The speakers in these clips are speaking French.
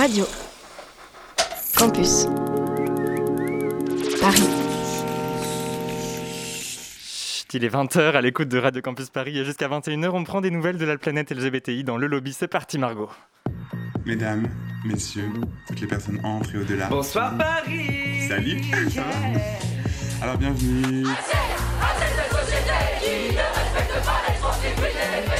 Radio. Campus. Paris. Chut, Il est 20h à l'écoute de Radio Campus Paris et jusqu'à 21h on prend des nouvelles de la planète LGBTI dans le lobby. C'est parti Margot. Mesdames, messieurs, toutes les personnes entrent et au-delà. Bonsoir Paris Salut Alors bienvenue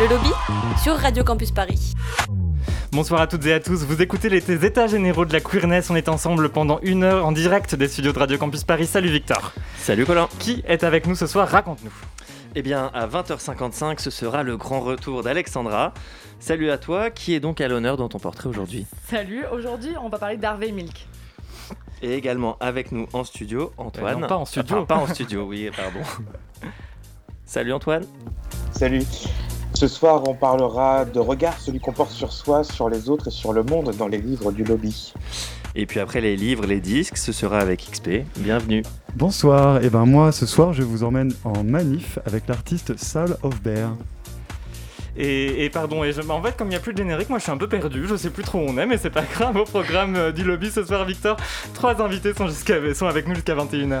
Le lobby sur Radio Campus Paris. Bonsoir à toutes et à tous, vous écoutez les états généraux de la queerness, on est ensemble pendant une heure en direct des studios de Radio Campus Paris. Salut Victor. Salut Colin. Qui est avec nous ce soir? Raconte-nous. Eh bien, à 20h55, ce sera le grand retour d'Alexandra. Salut à toi, qui est donc à l'honneur dans ton portrait aujourd'hui? Salut, aujourd'hui on va parler d'Harvey Milk. Et également avec nous en studio, Antoine. Euh, non, pas en studio. Enfin, pas en studio, oui, pardon. Salut Antoine. Salut. Ce soir, on parlera de regard, celui qu'on porte sur soi, sur les autres et sur le monde dans les livres du lobby. Et puis après les livres, les disques, ce sera avec XP. Bienvenue. Bonsoir, et ben moi ce soir je vous emmène en manif avec l'artiste Saul Hofbert. Et, et pardon, et je- en fait, comme il n'y a plus de générique, moi je suis un peu perdu, je sais plus trop où on est, mais c'est pas grave. Au programme euh, du lobby ce soir, Victor, trois invités sont, jusqu'à, sont avec nous jusqu'à 21h.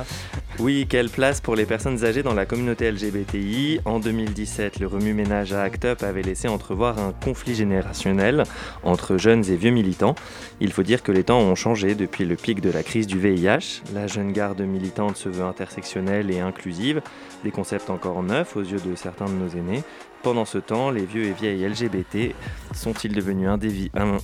Oui, quelle place pour les personnes âgées dans la communauté LGBTI En 2017, le remue-ménage à Act Up avait laissé entrevoir un conflit générationnel entre jeunes et vieux militants. Il faut dire que les temps ont changé depuis le pic de la crise du VIH. La jeune garde militante se veut intersectionnelle et inclusive, des concepts encore neufs aux yeux de certains de nos aînés. Pendant ce temps, les vieux et vieilles LGBT sont-ils devenus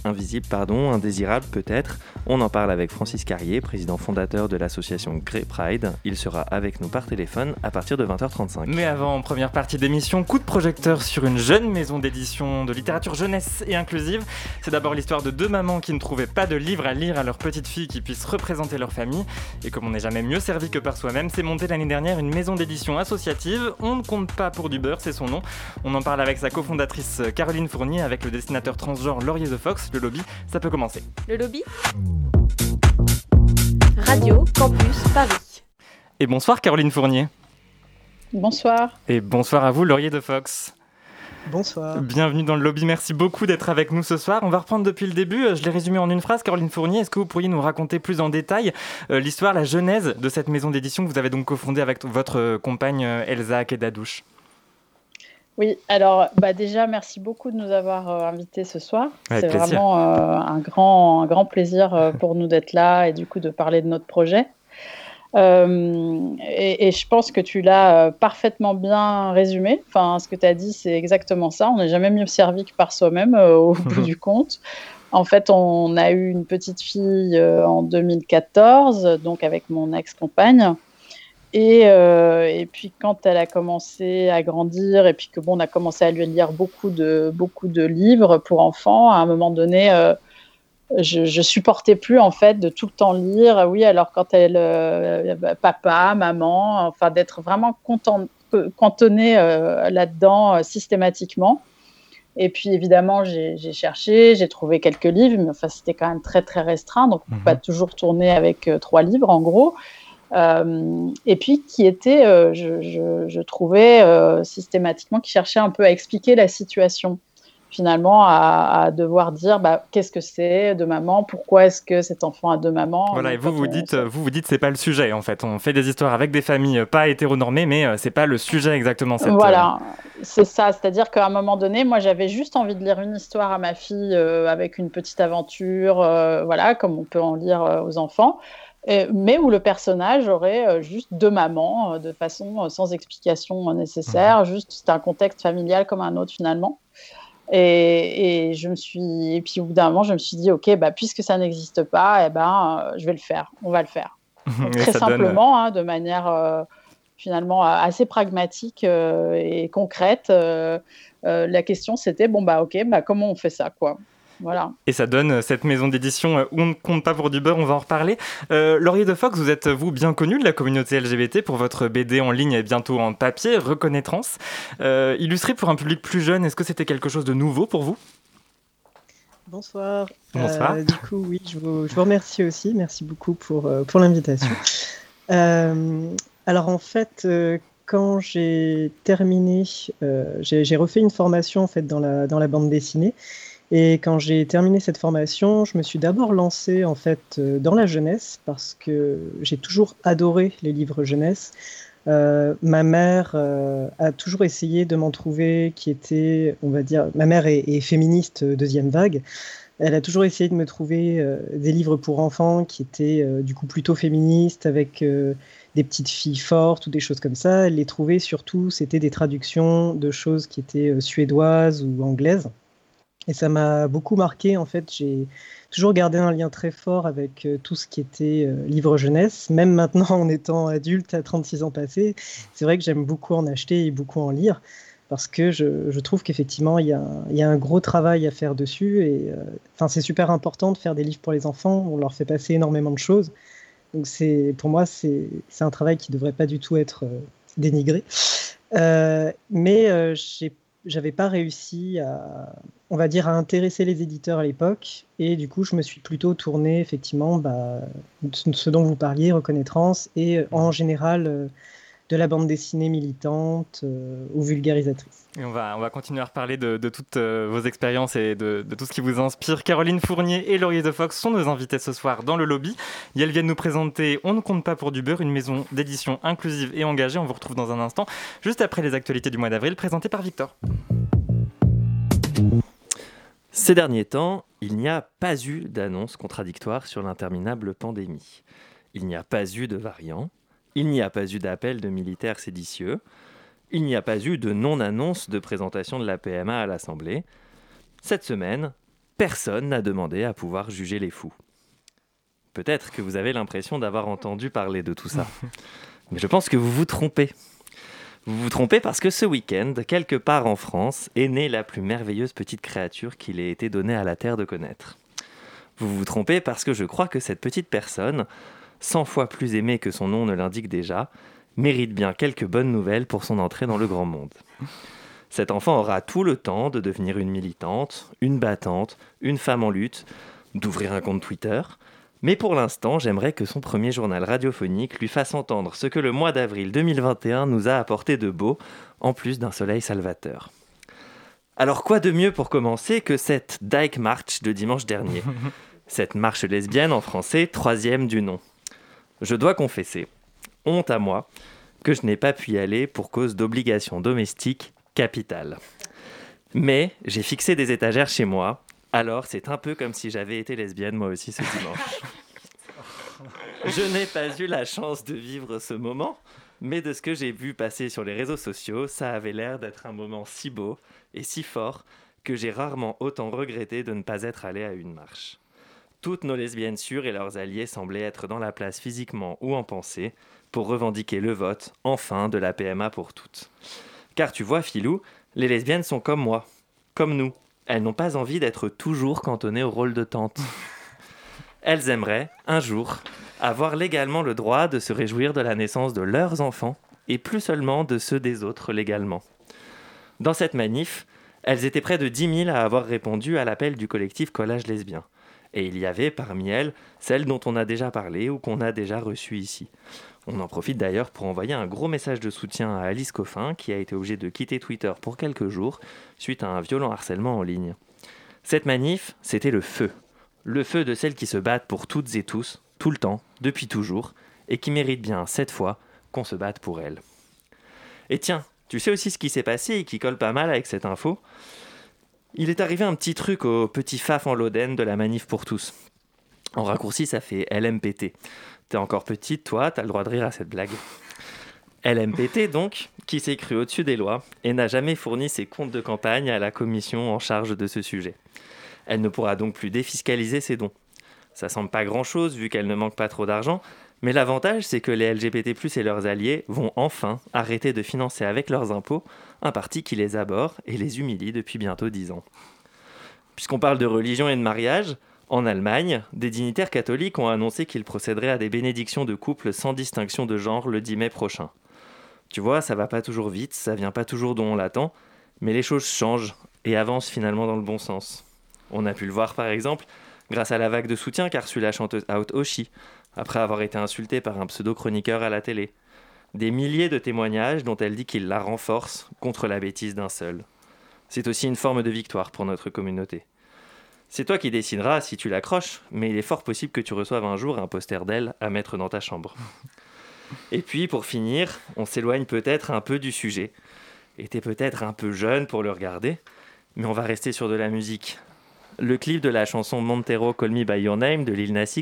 invisibles, pardon, indésirables peut-être? On en parle avec Francis Carrier, président fondateur de l'association Grey Pride. Sera avec nous par téléphone à partir de 20h35. Mais avant, en première partie d'émission, coup de projecteur sur une jeune maison d'édition de littérature jeunesse et inclusive. C'est d'abord l'histoire de deux mamans qui ne trouvaient pas de livre à lire à leur petite fille qui puisse représenter leur famille. Et comme on n'est jamais mieux servi que par soi-même, c'est monté l'année dernière une maison d'édition associative. On ne compte pas pour du beurre, c'est son nom. On en parle avec sa cofondatrice Caroline Fournier, avec le dessinateur transgenre Laurier The Fox. Le lobby, ça peut commencer. Le lobby? Radio Campus Paris. Et bonsoir Caroline Fournier. Bonsoir. Et bonsoir à vous Laurier The Fox. Bonsoir. Bienvenue dans le lobby, merci beaucoup d'être avec nous ce soir. On va reprendre depuis le début, Euh, je l'ai résumé en une phrase. Caroline Fournier, est-ce que vous pourriez nous raconter plus en détail euh, l'histoire, la genèse de cette maison d'édition que vous avez donc cofondée avec votre euh, compagne Elsa Kedadouche Oui, alors bah déjà merci beaucoup de nous avoir euh, invités ce soir. Avec C'est plaisir. vraiment euh, un, grand, un grand plaisir euh, pour nous d'être là et du coup de parler de notre projet. Euh, et, et je pense que tu l'as euh, parfaitement bien résumé. Enfin, ce que tu as dit, c'est exactement ça. On n'est jamais mieux servi que par soi-même euh, au bout du compte. En fait, on a eu une petite fille euh, en 2014, donc avec mon ex-compagne. Et, et puis quand elle a commencé à grandir et puis que bon, on a commencé à lui lire beaucoup de beaucoup de livres pour enfants, à un moment donné, je, je supportais plus en fait de tout le temps lire. Oui, alors quand elle, euh, bah, papa, maman, enfin d'être vraiment content, cantonné euh, là-dedans euh, systématiquement. Et puis évidemment, j'ai cherché, j'ai trouvé quelques livres, mais enfin c'était quand même très très restreint, donc on peut pas toujours tourner avec euh, trois livres en gros. Euh, et puis qui était, euh, je, je- je trouvais euh, systématiquement, qui cherchait un peu à expliquer la situation finalement à, à devoir dire bah, qu'est-ce que c'est de maman, pourquoi est-ce que cet enfant a deux mamans? Voilà, et vous vous on- dites, euh, vous vous dites, c'est pas le sujet en fait. On fait des histoires avec des familles euh, pas hétéronormées, mais euh, c'est pas le sujet exactement. Cette, euh, Voilà, c'est ça. C'est-à-dire qu'à un moment donné, moi, j'avais juste envie de lire une histoire à ma fille euh, avec une petite aventure, euh, voilà, comme on peut en lire euh, aux enfants, et- mais où le personnage aurait euh, juste deux mamans, euh, de façon euh, sans explication euh, nécessaire. Juste, c'est un contexte familial comme un autre finalement. Et, et je me suis, et puis au bout d'un moment, je me suis dit, ok, bah puisque ça n'existe pas, eh ben, euh, je vais le faire. On va le faire. Donc, très donne- simplement, hein, de manière euh, finalement assez pragmatique euh, et concrète. euh, la question c'était bon bah ok bah comment on fait ça quoi? Voilà. Et ça donne cette maison d'édition où on ne compte pas pour du beurre, on va en reparler. Laurier de Fox, vous êtes, vous, bien connu de la communauté LGBT pour votre BD en ligne et bientôt en papier, Reconnaissance. illustré pour un public plus jeune, est-ce que c'était quelque chose de nouveau pour vous? Bonsoir. Bonsoir. du coup, oui, je vous, je vous, remercie aussi. Merci beaucoup pour, pour l'invitation. alors, en fait, quand j'ai terminé, euh, j'ai refait une formation en fait dans la, dans la bande dessinée. Et quand j'ai terminé cette formation, je me suis d'abord lancé en fait euh, dans la jeunesse parce que j'ai toujours adoré les livres jeunesse. Euh, ma mère a toujours essayé de m'en trouver qui était, on va dire, ma mère est, féministe deuxième vague. Elle a toujours essayé de me trouver des livres pour enfants qui étaient du coup plutôt féministes avec des petites filles fortes ou des choses comme ça. Elle les trouvait surtout, c'était des traductions de choses qui étaient euh, suédoises ou anglaises. Et ça m'a beaucoup marqué. En fait, j'ai toujours gardé un lien très fort avec euh, tout ce qui était euh, livre jeunesse. Même maintenant, en étant adulte, à 36 ans passés, c'est vrai que j'aime beaucoup en acheter et beaucoup en lire. Parce que je, trouve qu'effectivement, il y, a un gros travail à faire dessus. Et enfin, c'est super important de faire des livres pour les enfants. On leur fait passer énormément de choses. Donc c'est, pour moi, c'est, un travail qui ne devrait pas du tout être euh, dénigré. Euh, mais euh, j'avais pas réussi à, on va dire, à intéresser les éditeurs à l'époque. Et du coup, je me suis plutôt tourné, effectivement, bah, ce dont vous parliez, reconnaissance, et en général, de la bande dessinée militante euh, ou vulgarisatrice. Et on va, on va continuer à reparler de, toutes euh, vos expériences et de, tout ce qui vous inspire. Caroline Fournier et Laurier de Fox sont nos invités ce soir dans le lobby. Et elles viennent nous présenter On ne compte pas pour du beurre, une maison d'édition inclusive et engagée. On vous retrouve dans un instant, juste après les actualités du mois d'avril, présentées par Victor. Ces derniers temps, il n'y a pas eu d'annonce contradictoire sur l'interminable pandémie. Il n'y a pas eu de variant, il n'y a pas eu d'appel de militaires séditieux. Il n'y a pas eu de non-annonce de présentation de la PMA à l'Assemblée. Cette semaine, personne n'a demandé à pouvoir juger les fous. Peut-être que vous avez l'impression d'avoir entendu parler de tout ça. Mais je pense que vous vous trompez. Vous vous trompez parce que ce week-end, quelque part en France, est née la plus merveilleuse petite créature qu'il ait été donné à la Terre de connaître. Vous vous trompez parce que je crois que cette petite personne 100 fois plus aimé que son nom ne l'indique déjà, mérite bien quelques bonnes nouvelles pour son entrée dans le grand monde. Cet enfant aura tout le temps de devenir une militante, une battante, une femme en lutte, d'ouvrir un compte Twitter, mais pour l'instant, j'aimerais que son premier journal radiophonique lui fasse entendre ce que le mois d'avril 2021 nous a apporté de beau, en plus d'un soleil salvateur. Alors quoi de mieux pour commencer que cette Dyke March de dimanche dernier? Cette marche lesbienne en français, troisième du nom. Je dois confesser, honte à moi, que je n'ai pas pu y aller pour cause d'obligations domestiques capitales. Mais j'ai fixé des étagères chez moi, alors c'est un peu comme si j'avais été lesbienne moi aussi ce dimanche. Je n'ai pas eu la chance de vivre ce moment, mais de ce que j'ai vu passer sur les réseaux sociaux, ça avait l'air d'être un moment si beau et si fort que j'ai rarement autant regretté de ne pas être allé à une marche. Toutes nos lesbiennes sûres et leurs alliés semblaient être dans la place physiquement ou en pensée pour revendiquer le vote, enfin, de la PMA pour toutes. Car tu vois, Filou, les lesbiennes sont comme moi, comme nous. Elles n'ont pas envie d'être toujours cantonnées au rôle de tante. Elles aimeraient, un jour, avoir légalement le droit de se réjouir de la naissance de leurs enfants, et plus seulement de ceux des autres légalement. Dans cette manif, elles étaient près de 10 000 à avoir répondu à l'appel du collectif Collage Lesbien. Et il y avait parmi elles celles dont on a déjà parlé ou qu'on a déjà reçues ici. On en profite d'ailleurs pour envoyer un gros message de soutien à Alice Coffin qui a été obligée de quitter Twitter pour quelques jours suite à un violent harcèlement en ligne. Cette manif, c'était le feu. Le feu de celles qui se battent pour toutes et tous, tout le temps, depuis toujours, et qui méritent bien, cette fois, qu'on se batte pour elles. Et tiens, tu sais aussi ce qui s'est passé et qui colle pas mal avec cette info? Il est arrivé un petit truc au petit faf en Loden de la manif pour tous. En raccourci, ça fait LMPT. T'es encore petite, toi, t'as le droit de rire à cette blague. LMPT, donc, qui s'est cru au-dessus des lois et n'a jamais fourni ses comptes de campagne à la commission en charge de ce sujet. Elle ne pourra donc plus défiscaliser ses dons. Ça semble pas grand-chose vu qu'elle ne manque pas trop d'argent, mais l'avantage, c'est que les LGBT+ et leurs alliés vont enfin arrêter de financer avec leurs impôts un parti qui les aborde et les humilie depuis bientôt dix ans. Puisqu'on parle de religion et de mariage, en Allemagne, des dignitaires catholiques ont annoncé qu'ils procéderaient à des bénédictions de couple sans distinction de genre le 10 mai prochain. Tu vois, ça va pas toujours vite, ça vient pas toujours dont on l'attend, mais les choses changent et avancent finalement dans le bon sens. On a pu le voir par exemple grâce à la vague de soutien qu'a reçue la chanteuse Out Oshi, après avoir été insultée par un pseudo-chroniqueur à la télé. Des milliers de témoignages dont elle dit qu'il la renforce contre la bêtise d'un seul. C'est aussi une forme de victoire pour notre communauté. C'est toi qui décideras si tu l'accroches, mais il est fort possible que tu reçoives un jour un poster d'elle à mettre dans ta chambre. Et puis, pour finir, on s'éloigne peut-être un peu du sujet. Et t'es peut-être un peu jeune pour le regarder, mais on va rester sur de la musique. Le clip de la chanson Montero Call Me By Your Name de Lil Nas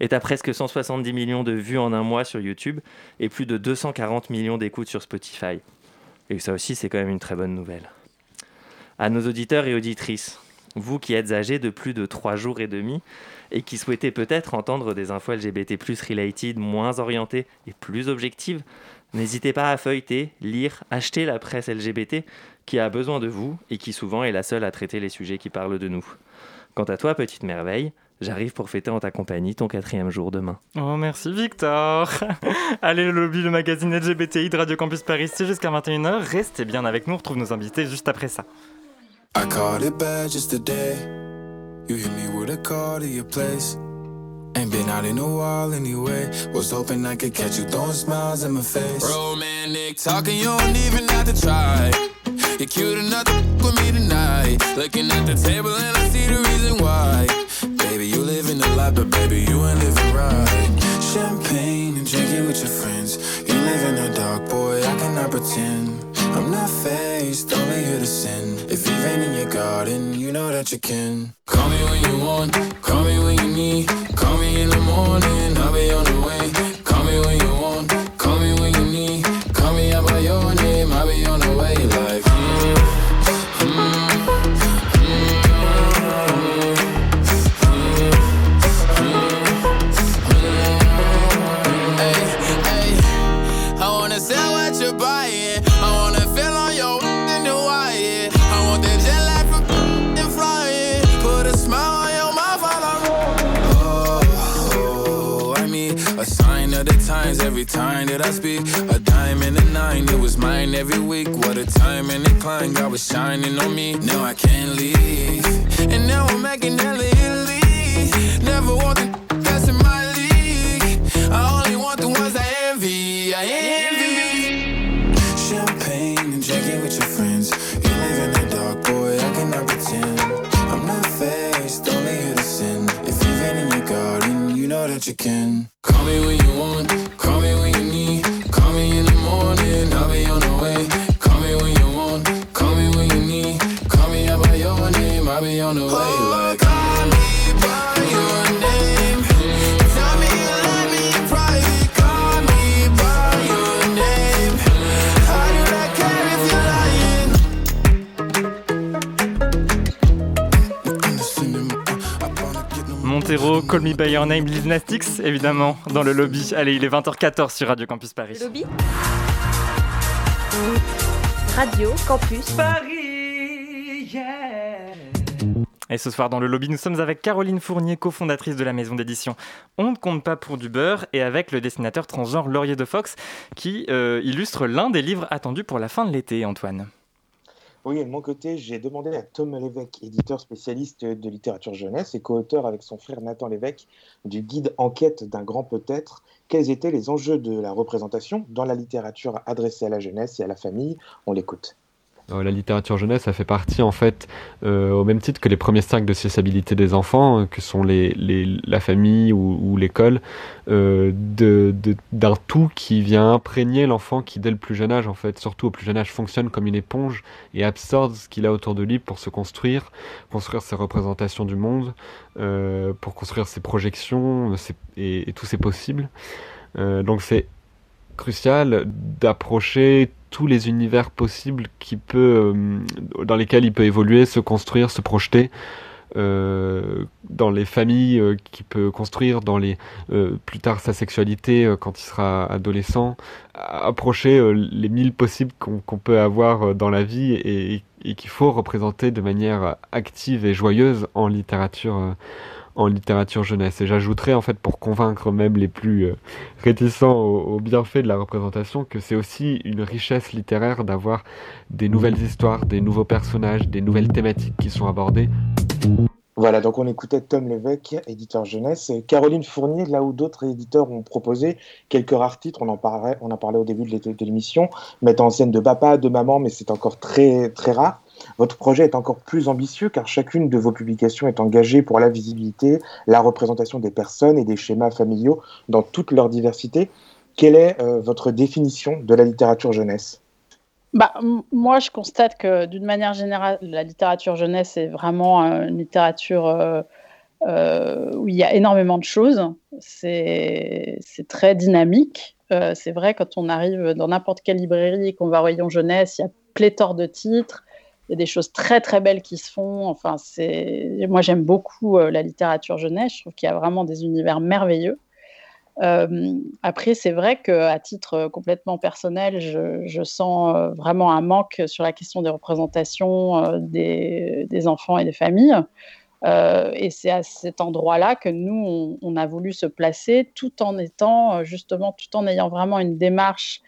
est à presque 170 millions de vues en un mois sur YouTube et plus de 240 millions d'écoutes sur Spotify. Et ça aussi, c'est quand même une très bonne nouvelle. À nos auditeurs et auditrices, vous qui êtes âgés de plus de 3 jours et demi et qui souhaitez peut-être entendre des infos LGBT related moins orientées et plus objectives, n'hésitez pas à feuilleter, lire, acheter la presse LGBT qui a besoin de vous et qui souvent est la seule à traiter les sujets qui parlent de nous. Quant à toi, petite merveille, j'arrive pour fêter en ta compagnie ton quatrième jour demain. Oh, merci Victor. Allez, le lobby, le magazine LGBTI de Radio Campus Paris, c'est jusqu'à 21h. Restez bien avec nous, on retrouve nos invités juste après ça. I called it bad just today. You hit me with a call to your place. Ain't been out in a while anyway. Was hoping I could catch you throwing smiles in my face. Romantic talking, you don't even have to try. You're cute enough to with me tonight. Looking at the table and I see the reason why. Baby, you live in the life, but baby, you ain't living right. Champagne and drinking with your friends. You live in the dark, boy, I cannot pretend. I'm not faced, only here to sin. If you've been in your garden, you know that you can. Call me when you want, call me when you need. Call me in the morning, I'll be on the way. Every time that I speak. A dime and a nine, it was mine every week. What a time and a climb, God was shining on me. Now I can't leave. And now I'm making hella Italy. Never want the that's in my league. I only want the ones I envy. I envy. Call Me By Your Name, Lil Nas X, évidemment, dans le lobby. Allez, il est 20h14 sur Radio Campus Paris. Le lobby Radio Campus Paris, Et ce soir dans le lobby, nous sommes avec Caroline Fournier, cofondatrice de la maison d'édition On ne compte pas pour du beurre, et avec le dessinateur transgenre Laurier de Fox, qui euh, illustre l'un des livres attendus pour la fin de l'été, Antoine. Oui, de mon côté, j'ai demandé à Tom Lévesque, éditeur spécialiste de littérature jeunesse et co-auteur avec son frère Nathan Lévesque du guide Enquête d'un grand peut-être, quels étaient les enjeux de la représentation dans la littérature adressée à la jeunesse et à la famille. On l'écoute. La littérature jeunesse, ça fait partie en fait, euh, au même titre que les premiers cercles de sociabilité des enfants, euh, que sont les, la famille ou, l'école, euh, d'un tout qui vient imprégner l'enfant qui dès le plus jeune âge, en fait, surtout au plus jeune âge, fonctionne comme une éponge et absorbe ce qu'il a autour de lui pour se construire, construire ses représentations du monde, euh, pour construire ses projections et, et tous ses possibles. Euh, donc c'est crucial d'approcher tous les univers possibles qui peut, euh, dans lesquels il peut évoluer, se construire, se projeter, dans les familles qu'il peut construire, dans les plus tard sa sexualité quand il sera adolescent, approcher les mille possibles qu'on peut avoir dans la vie et qu'il faut représenter de manière active et joyeuse en littérature en littérature jeunesse. Et j'ajouterais, en fait, pour convaincre même les plus euh, réticents aux, bienfaits de la représentation, que c'est aussi une richesse littéraire d'avoir des nouvelles histoires, des nouveaux personnages, des nouvelles thématiques qui sont abordées. Voilà, donc on écoutait Tom Lévesque, éditeur jeunesse, Caroline Fournier, là où d'autres éditeurs ont proposé quelques rares titres, on en parlait, on en parlait au début de l'émission, mettant en scène de papa, de maman, mais c'est encore très très rare. Votre projet est encore plus ambitieux car chacune de vos publications est engagée pour la visibilité, la représentation des personnes et des schémas familiaux dans toute leur diversité. Quelle est euh, votre définition de la littérature jeunesse? Bah, moi, je constate que d'une manière générale, la littérature jeunesse est vraiment une littérature euh, euh, où il y a énormément de choses. C'est très dynamique. c'est vrai, quand on arrive dans n'importe quelle librairie et qu'on va au rayon jeunesse, il y a pléthore de titres il y a des choses très très belles qui se font. Enfin, c'est moi j'aime beaucoup euh, la littérature jeunesse. Je trouve qu'il y a vraiment des univers merveilleux. Euh, après, c'est vrai qu'à titre complètement personnel, je, sens euh, vraiment un manque sur la question des représentations des, des, enfants et des familles. et c'est à cet endroit-là que nous, on, a voulu se placer tout en étant, justement, tout en ayant vraiment une démarche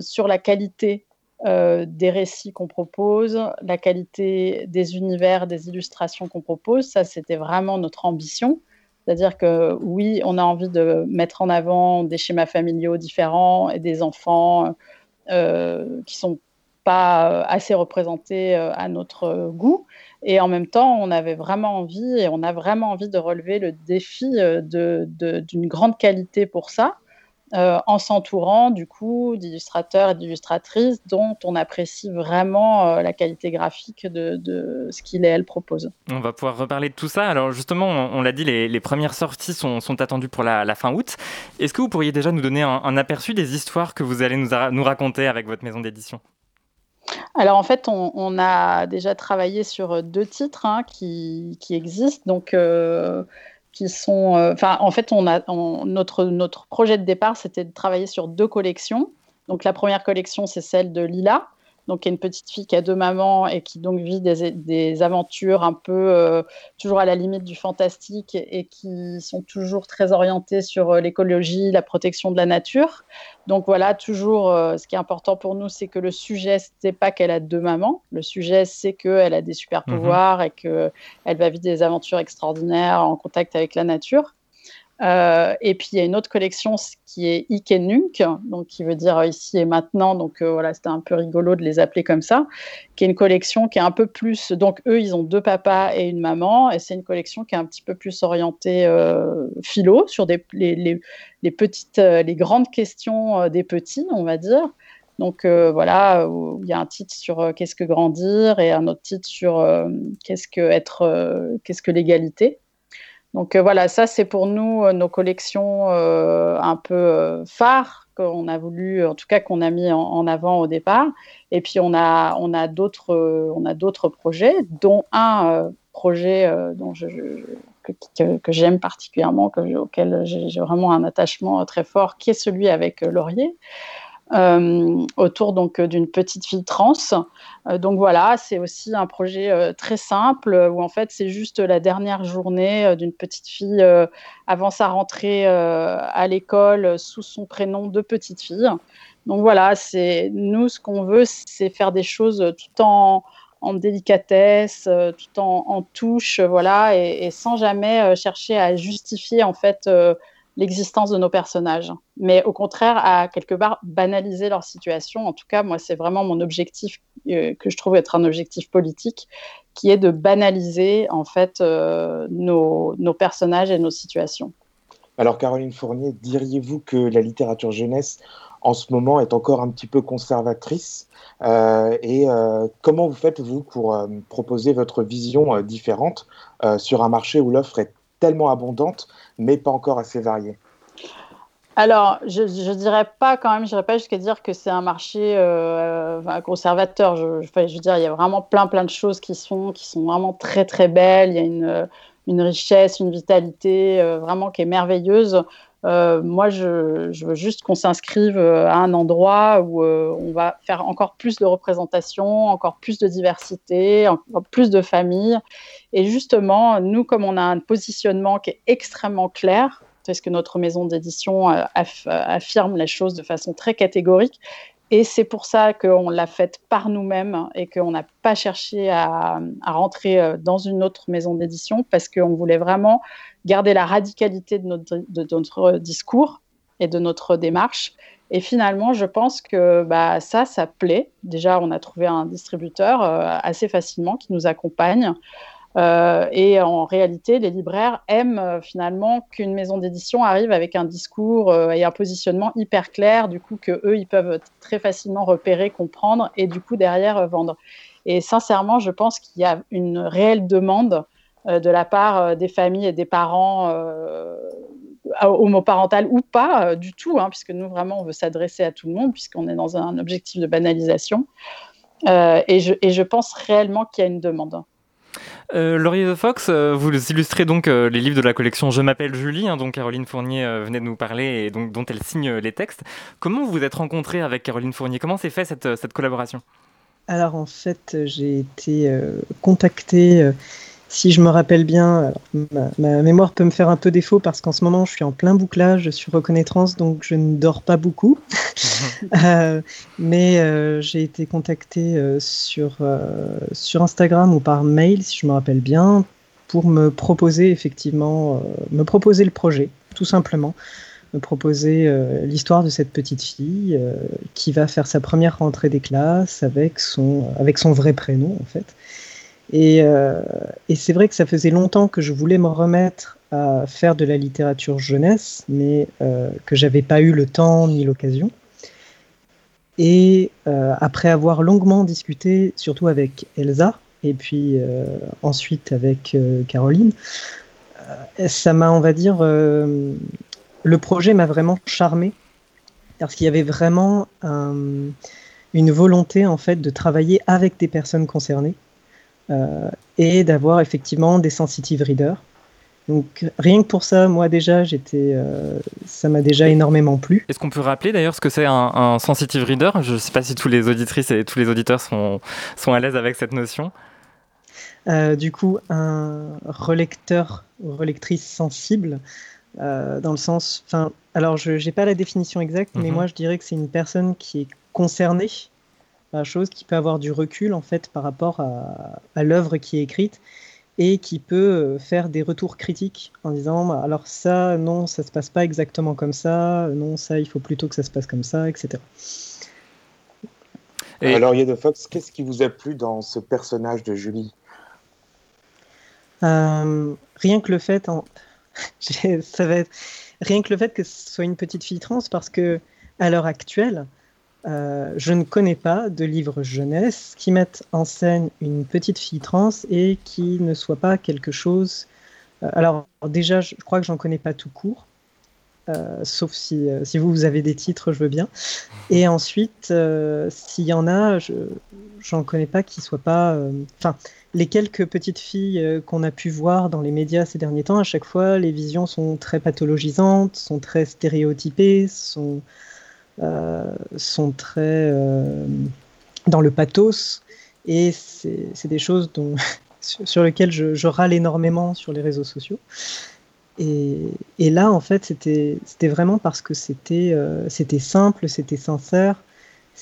sur la qualité euh, des récits qu'on propose, la qualité des univers, des illustrations qu'on propose. Ça, c'était vraiment notre ambition. C'est-à-dire que oui, on a envie de mettre en avant des schémas familiaux différents et des enfants euh, qui sont pas assez représentés euh, à notre goût. Et en même temps, on avait vraiment envie, et on a vraiment envie de relever le défi d'une grande qualité pour ça. Euh, en s'entourant du coup d'illustrateurs et d'illustratrices dont on apprécie vraiment euh, la qualité graphique de, ce qu'il et elle proposent. On va pouvoir reparler de tout ça. Alors justement, on, l'a dit, les, premières sorties sont, attendues pour la, fin août. Est-ce que vous pourriez déjà nous donner un, aperçu des histoires que vous allez nous, raconter avec votre maison d'édition? Alors en fait, on, a déjà travaillé sur deux titres hein, qui, existent. Donc euh, qui sont. Euh, en fait, on a, notre, notre projet de départ, c'était de travailler sur deux collections. Donc, la première collection, c'est celle de Lila, donc qui est une petite fille qui a deux mamans et qui donc vit des, des aventures un peu euh, toujours à la limite du fantastique et qui sont toujours très orientées sur euh, l'écologie, la protection de la nature. Donc voilà, toujours, euh, ce qui est important pour nous, c'est que le sujet, c'est pas qu'elle a deux mamans. Le sujet, c'est qu'elle a des super pouvoirs mhm. et qu'elle va vivre des aventures extraordinaires en contact avec la nature. Euh, et puis il y a une autre collection qui est Ikenunk, donc qui veut dire ici et maintenant. Donc euh, voilà, c'était un peu rigolo de les appeler comme ça. Qui est une collection qui est un peu plus. Donc eux, ils ont deux papas et une maman, et c'est une collection qui est un petit peu plus orientée euh, philo sur les, petites, les grandes questions des petits, on va dire. Donc voilà, il y a un titre sur qu'est-ce que grandir et un autre titre sur qu'est-ce que être, qu'est-ce que l'égalité. Donc euh, voilà, ça c'est pour nous euh, nos collections euh, un peu phares qu'on a voulu, en tout cas qu'on a mis en, avant au départ. Et puis on a, on a d'autres, projets, dont un projet dont que, j'aime particulièrement, auquel j'ai vraiment un attachement très fort, qui est celui avec Laurier. Euh, autour donc euh, d'une petite fille trans. Euh, donc voilà, c'est aussi un projet très simple où en fait c'est juste la dernière journée d'une petite fille avant sa rentrée à l'école sous son prénom de petite fille. Donc voilà, c'est nous ce qu'on veut, c'est faire des choses tout en en délicatesse, tout en, en touche, voilà, et, sans jamais chercher à justifier en fait l'existence de nos personnages, mais au contraire à quelque part banaliser leur situation. En tout cas, moi, c'est vraiment mon objectif euh, que je trouve être un objectif politique, qui est de banaliser en fait euh, nos, personnages et nos situations. Alors, Caroline Fournier, diriez-vous que la littérature jeunesse en ce moment est encore un petit peu conservatrice? Euh, et comment vous faites vous pour proposer votre vision différente sur un marché où l'offre est tellement abondante, mais pas encore assez variée alors, je ne dirais pas quand même, je dirais pas jusqu'à dire que c'est un marché euh, conservateur. Je, veux dire, il y a vraiment plein plein de choses qui sont qui sont vraiment très très belles. Il y a une, une richesse, une vitalité euh, vraiment qui est merveilleuse. Euh, moi, je, veux juste qu'on s'inscrive à un endroit où on va faire encore plus de représentation, encore plus de diversité, encore plus de familles. Et justement, nous, comme on a un positionnement qui est extrêmement clair, parce que notre maison d'édition euh, affirme les choses de façon très catégorique. Et c'est pour ça qu'on l'a faite par nous-mêmes et qu'on n'a pas cherché à, rentrer euh, dans une autre maison d'édition parce qu'on voulait vraiment garder la radicalité de notre, discours et de notre démarche. Et finalement, je pense que bah, ça, ça plaît. Déjà, on a trouvé un distributeur euh, assez facilement qui nous accompagne. Euh, et en réalité, les libraires aiment euh, finalement qu'une maison d'édition arrive avec un discours euh, et un positionnement hyper clair, du coup que eux ils peuvent très facilement repérer, comprendre et du coup derrière vendre. Et sincèrement, je pense qu'il y a une réelle demande de la part des familles et des parents homoparentales ou pas du tout, hein, puisque nous vraiment on veut s'adresser à tout le monde puisqu'on est dans un objectif de banalisation. et je pense réellement qu'il y a une demande. Euh, Laurier de Fox, euh, vous illustrez donc euh, les livres de la collection Je m'appelle Julie, hein, dont Caroline Fournier venait de nous parler et donc, dont elle signe les textes. Comment vous vous êtes rencontré avec Caroline Fournier? Comment s'est fait cette, cette collaboration? Alors en fait, j'ai été contactée si je me rappelle bien, ma, mémoire peut me faire un peu défaut parce qu'en ce moment je suis en plein bouclage sur Reconnaissance, donc je ne dors pas beaucoup. Euh, mais euh, j'ai été contacté euh, sur, sur Instagram ou par mail, si je me rappelle bien, pour me proposer effectivement, me proposer le projet, tout simplement. Me proposer l'histoire de cette petite fille qui va faire sa première rentrée des classes avec son, avec son vrai prénom en fait. Euh, et, c'est vrai que ça faisait longtemps que je voulais me remettre à faire de la littérature jeunesse, mais euh, que j'avais pas eu le temps ni l'occasion. Et euh, après avoir longuement discuté, surtout avec Elsa, et puis ensuite avec Caroline, ça m'a, on va dire, le projet m'a vraiment charmé, parce qu'il y avait vraiment une volonté en fait de travailler avec des personnes concernées euh, et d'avoir effectivement des sensitive readers. Donc rien que pour ça, moi déjà, j'étais, euh, ça m'a déjà énormément plu. Est-ce qu'on peut rappeler d'ailleurs ce que c'est un, sensitive reader? Je ne sais pas si tous les auditrices et tous les auditeurs sont, sont à l'aise avec cette notion. Euh, du coup, un relecteur ou relectrice sensible, dans le sens, enfin, alors je n'ai pas la définition exacte, mais mhm. moi je dirais que c'est une personne qui est concernée chose qui peut avoir du recul en fait par rapport à, à l'œuvre qui est écrite et qui peut euh, faire des retours critiques en disant bah, alors ça non ça se passe pas exactement comme ça non ça il faut plutôt que ça se passe comme ça etc et... alors de Fox qu'est-ce qui vous a plu dans ce personnage de Julie? Euh, rien que le fait en... ça va être rien que le fait que ce soit une petite fille trans parce que à l'heure actuelle euh, je ne connais pas de livre jeunesse qui mette en scène une petite fille trans et qui ne soit pas quelque chose. Euh, alors, déjà, je crois que j'en connais pas tout court. Euh, sauf si, vous, vous avez des titres, je veux bien. Et ensuite, s'il y en a, je j'en connais pas qui soient pas. Enfin, les quelques petites filles qu'on a pu voir dans les médias ces derniers temps, à chaque fois, les visions sont très pathologisantes, sont très stéréotypées, sont sont très euh, dans le pathos et c'est des choses dont, sur lesquelles je, râle énormément sur les réseaux sociaux. Et, et là, en fait, c'était vraiment parce que c'était euh, simple, c'était sincère.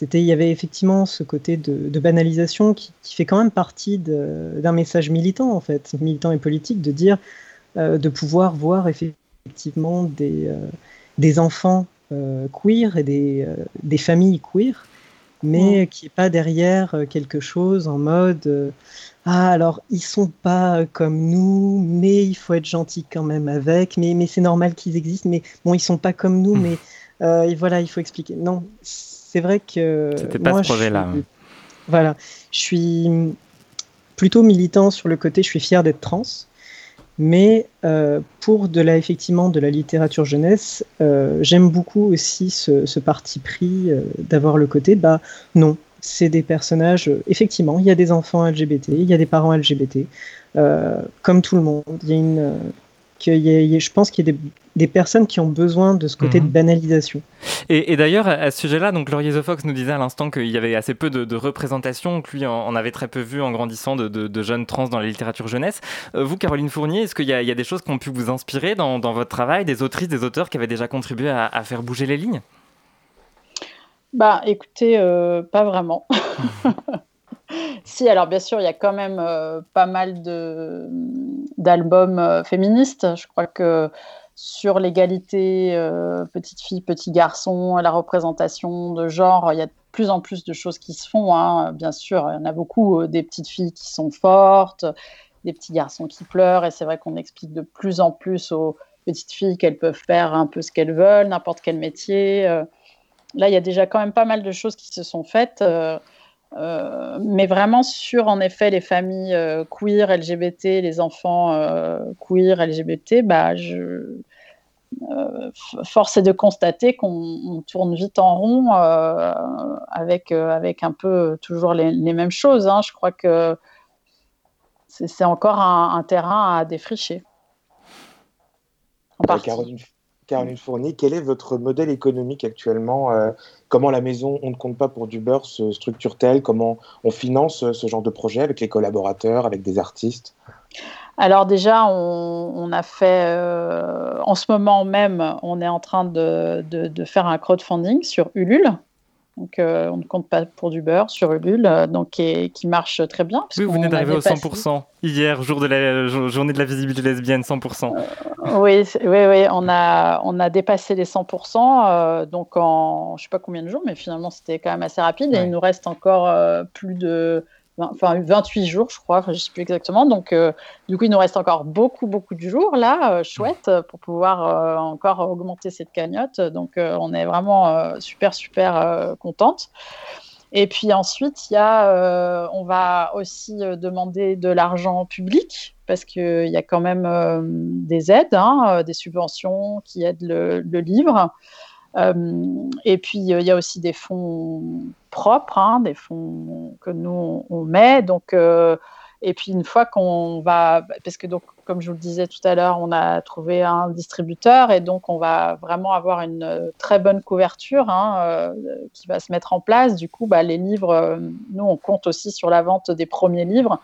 Il y avait effectivement ce côté de, banalisation qui, qui, fait quand même partie d'un message militant, en fait, militant et politique, de dire, de pouvoir voir effectivement des, des enfants euh, queer et des, euh, des, familles queer, mais qui n'est pas derrière euh, quelque chose en mode ah alors ils sont pas comme nous, mais il faut être gentil quand même avec, mais, mais c'est normal qu'ils existent, mais bon ils sont pas comme nous, mais et voilà il faut expliquer. Non, c'est vrai que c'était pas ce projet-là. Voilà, je suis plutôt militant sur le côté, je suis fier d'être trans, Mais euh, pour de la, effectivement, de la littérature jeunesse, euh, j'aime beaucoup aussi ce, parti pris euh, d'avoir le côté, bah non, c'est des personnages, effectivement, il y a des enfants LGBT, il y a des parents LGBT, comme tout le monde. Il y a une, je pense qu'il y a des, personnes qui ont besoin de ce côté de mhm. banalisation. Et, d'ailleurs, à ce sujet-là, donc Laurier The Fox nous disait à l'instant qu'il y avait assez peu de, représentation, que lui en, avait très peu vu en grandissant de, jeunes trans dans la littérature jeunesse. Euh, vous, Caroline Fournier, est-ce qu'il y, a des choses qui ont pu vous inspirer dans, votre travail, des autrices, des auteurs qui avaient déjà contribué à, faire bouger les lignes? Bah, écoutez, euh, pas vraiment. si, alors bien sûr, il y a quand même euh, pas mal d'albums euh, féministes. Je crois que sur l'égalité euh, petite fille, petit garçon, la représentation de genre, il y a de plus en plus de choses qui se font. Hein. Bien sûr, il y en a beaucoup des petites filles qui sont fortes, des petits garçons qui pleurent, et c'est vrai qu'on explique de plus en plus aux petites filles qu'elles peuvent faire un peu ce qu'elles veulent, n'importe quel métier. là, il y a déjà quand même pas mal de choses qui se sont faites. Euh, mais vraiment sur en effet les familles euh, queer, LGBT, les enfants euh, queer, LGBT, bah, je, force est de constater qu'on tourne vite en rond avec, avec un peu toujours les, mêmes choses. Hein. Je crois que c'est encore un, terrain à défricher. Caroline, Caroline Fournier, quel est votre modèle économique actuellement euh, Comment la maison On ne compte pas pour du beurre se structure-t-elle Comment on finance ce genre de projet avec les collaborateurs, avec des artistes? Alors déjà, on, a fait, euh, en ce moment même, on est en train de faire un crowdfunding sur Ulule. Donc, euh, on ne compte pas pour du beurre sur Ulule, euh, donc qui, marche très bien. Oui, vous venez d'arriver au 100%. Hier, jour de la journée de la visibilité lesbienne, 100%. Euh, oui, oui, oui, on a, on a dépassé les 100%, donc en je sais pas combien de jours, mais finalement c'était quand même assez rapide. Et il nous reste encore plus de enfin 28 jours, je crois, je ne sais plus exactement. Donc, euh, du coup, il nous reste encore beaucoup, beaucoup de jours là, euh, chouette, pour pouvoir euh, encore augmenter cette cagnotte. Donc, on est vraiment super, super contente. Et puis ensuite, y a, on va aussi demander de l'argent public parce qu'il y a quand même des aides, hein, des subventions qui aident le livre. Euh, et puis, euh, il y a aussi des fonds propres, hein, des fonds que nous, on met. Donc, euh, et puis, une fois qu'on va, parce que donc, comme je vous le disais tout à l'heure, on a trouvé un distributeur et donc on va vraiment avoir une très bonne couverture hein, qui va se mettre en place. Du coup, bah, les livres, nous, on compte aussi sur la vente des premiers livres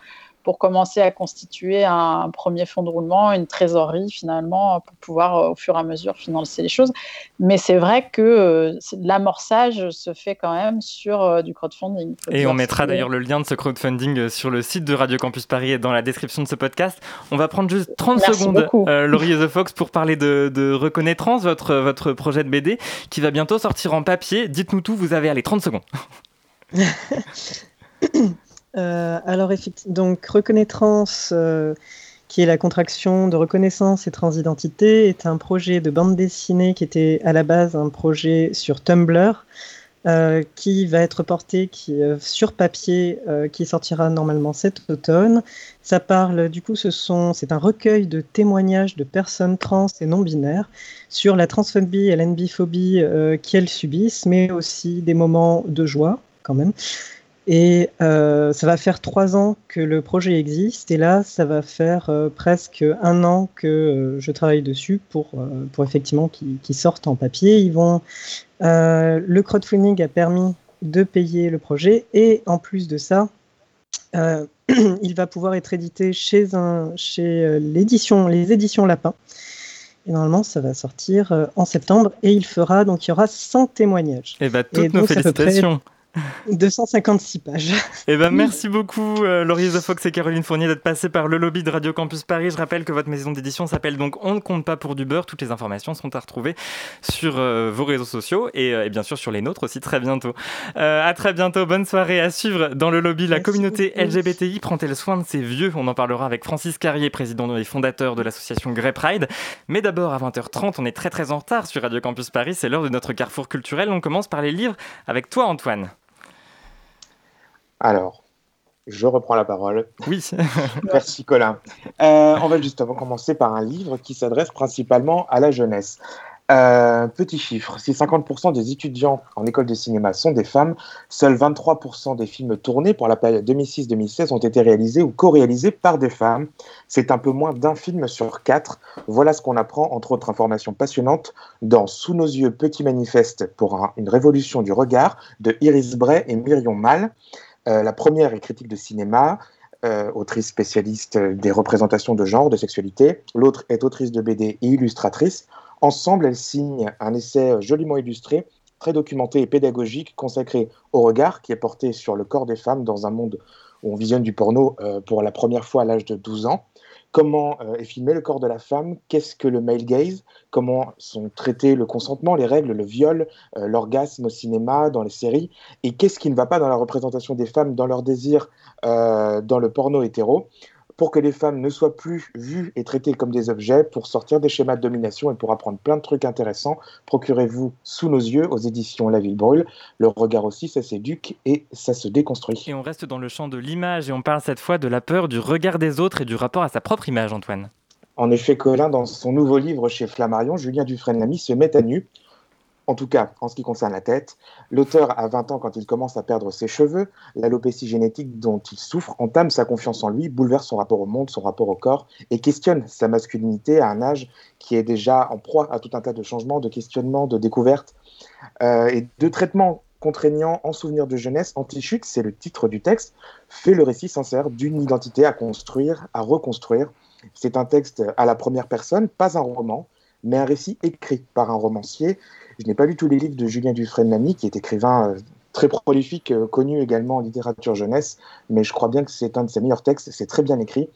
pour commencer à constituer un, premier fonds de roulement, une trésorerie finalement, pour pouvoir euh, au fur et à mesure financer les choses. Mais c'est vrai que euh, l'amorçage se fait quand même sur euh, du crowdfunding. Et on mettra d'ailleurs le lien de ce crowdfunding sur le site de Radio Campus Paris et dans la description de ce podcast. On va prendre juste 30 secondes, Laurie The Fox, pour parler de, de Reconnaissance, votre, votre projet de BD qui va bientôt sortir en papier. Dites-nous tout, vous avez allez 30 secondes. Euh, alors, donc, reconnaissance, euh, qui est la contraction de reconnaissance et transidentité, est un projet de bande dessinée qui était à la base un projet sur Tumblr, euh, qui va être porté qui, sur papier, qui sortira normalement cet automne. Ça parle, du coup, c'est un recueil de témoignages de personnes trans et non binaires sur la transphobie et la biphobie qu'elles subissent, mais aussi des moments de joie quand même. Et euh, ça va faire trois ans que le projet existe, et là, ça va faire euh, presque un an que euh, je travaille dessus pour, pour effectivement qu'il sorte en papier. Ils vont, le crowdfunding a permis de payer le projet, et en plus de ça, il va pouvoir être édité chez, un, chez l'édition, les éditions Lapin. Et normalement, ça va sortir en septembre, et il fera, donc il y aura 100 témoignages. Eh ben, et bah, toutes nos félicitations. 256 pages. Eh ben, merci beaucoup, euh, Laurie The Fox et Caroline Fournier, d'être passées par le lobby de Radio Campus Paris. Je rappelle que votre maison d'édition s'appelle donc On ne compte pas pour du beurre. Toutes les informations sont à retrouver sur euh, vos réseaux sociaux euh, et, bien sûr sur les nôtres aussi très bientôt. à très bientôt, bonne soirée à suivre dans le lobby. La communauté LGBTI prend-elle soin de ses vieux? On en parlera avec Francis Carrier, président et fondateur de l'association Grey Pride. Mais d'abord, à 20h30, on est très très en retard sur Radio Campus Paris. C'est l'heure de notre carrefour culturel. On commence par les livres avec toi, Antoine. Alors, Je reprends la parole. Oui. Merci Colin. Euh, on va justement commencer par un livre qui s'adresse principalement à la jeunesse. Euh, petit chiffre, si 50% des étudiants en école de cinéma sont des femmes, seuls 23% des films tournés pour la période 2006-2016 ont été réalisés ou co-réalisés par des femmes. C'est un peu moins d'un film sur quatre. Voilà ce qu'on apprend, entre autres informations passionnantes, dans Sous nos yeux, Petit manifeste pour un, une révolution du regard de Iris Bray et Myrion Mal. Euh, la première est critique de cinéma, euh, autrice spécialiste des représentations de genre, de sexualité. L'autre est autrice de BD et illustratrice. Ensemble, elles signent un essai joliment illustré, très documenté et pédagogique, consacré au regard qui est porté sur le corps des femmes dans un monde où on visionne du porno euh, pour la première fois à l'âge de 12 ans. Comment euh, est filmé le corps de la femme Qu'est-ce que le male gaze Comment sont traités le consentement, les règles, le viol, euh, l'orgasme au cinéma, dans les séries Et qu'est-ce qui ne va pas dans la représentation des femmes, dans leur désir, euh, dans le porno hétéro pour que les femmes ne soient plus vues et traitées comme des objets, pour sortir des schémas de domination et pour apprendre plein de trucs intéressants, procurez-vous Sous nos yeux aux éditions La Ville Brûle. Le regard aussi, ça s'éduque et ça se déconstruit. Et on reste dans le champ de l'image et on parle cette fois de la peur du regard des autres et du rapport à sa propre image, Antoine. En effet, Colin, dans son nouveau livre chez Flammarion, Julien Dufresne-Lamy se met à nu en tout cas en ce qui concerne la tête. L'auteur a 20 ans quand il commence à perdre ses cheveux. L'alopécie génétique dont il souffre entame sa confiance en lui, bouleverse son rapport au monde, son rapport au corps et questionne sa masculinité à un âge qui est déjà en proie à tout un tas de changements, de questionnements, de découvertes euh, et de traitements contraignants en souvenir de jeunesse. Anti-chute, c'est le titre du texte, fait le récit sincère d'une identité à construire, à reconstruire. C'est un texte à la première personne, pas un roman, mais un récit écrit par un romancier je n'ai pas lu tous les livres de Julien Dufresne-Lamy, qui est écrivain euh, très prolifique, euh, connu également en littérature jeunesse, mais je crois bien que c'est un de ses meilleurs textes, c'est très bien écrit.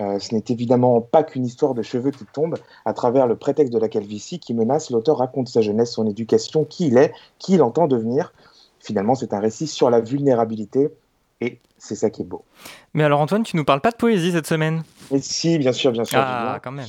Euh, ce n'est évidemment pas qu'une histoire de cheveux qui tombent. À travers le prétexte de la calvitie qui menace, l'auteur raconte sa jeunesse, son éducation, qui il est, qui il entend devenir. Finalement, c'est un récit sur la vulnérabilité et c'est ça qui est beau. Mais alors Antoine, tu nous parles pas de poésie cette semaine? Mais si, bien sûr, bien sûr. Ah, quand même.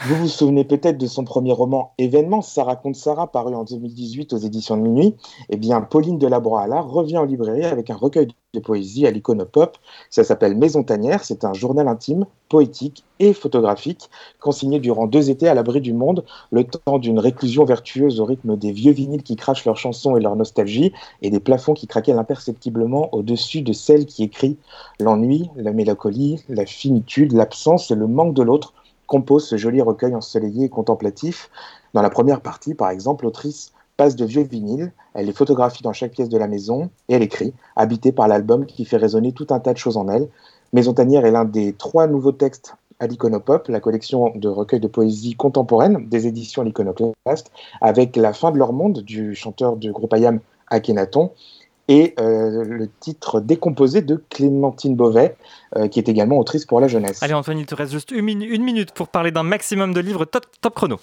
Vous vous souvenez peut-être de son premier roman Événement, Ça raconte Sarah, paru en 2018 aux éditions de Minuit. Eh bien, Pauline Delabroix-Allard revient en librairie avec un recueil de poésie à l'iconopop. Ça s'appelle Maison Tanière. C'est un journal intime, poétique et photographique, consigné durant deux étés à l'abri du monde, le temps d'une réclusion vertueuse au rythme des vieux vinyles qui crachent leurs chansons et leur nostalgie, et des plafonds qui craquaient imperceptiblement au-dessus de celle qui écrit l'ennui, la mélancolie, la finitude, l'absence et le manque de l'autre compose ce joli recueil ensoleillé et contemplatif. Dans la première partie, par exemple, l'autrice passe de vieux vinyles, elle les photographie dans chaque pièce de la maison et elle écrit, habitée par l'album qui fait résonner tout un tas de choses en elle. Maison Tanière est l'un des trois nouveaux textes à l'Iconopop, la collection de recueils de poésie contemporaine des éditions L'Iconoclaste, avec La fin de leur monde du chanteur du groupe Ayam Akhenaton et euh, le titre décomposé de Clémentine Beauvais, euh, qui est également autrice pour la jeunesse. Allez Antoine, il te reste juste une, minute pour parler d'un maximum de livres top, top chrono.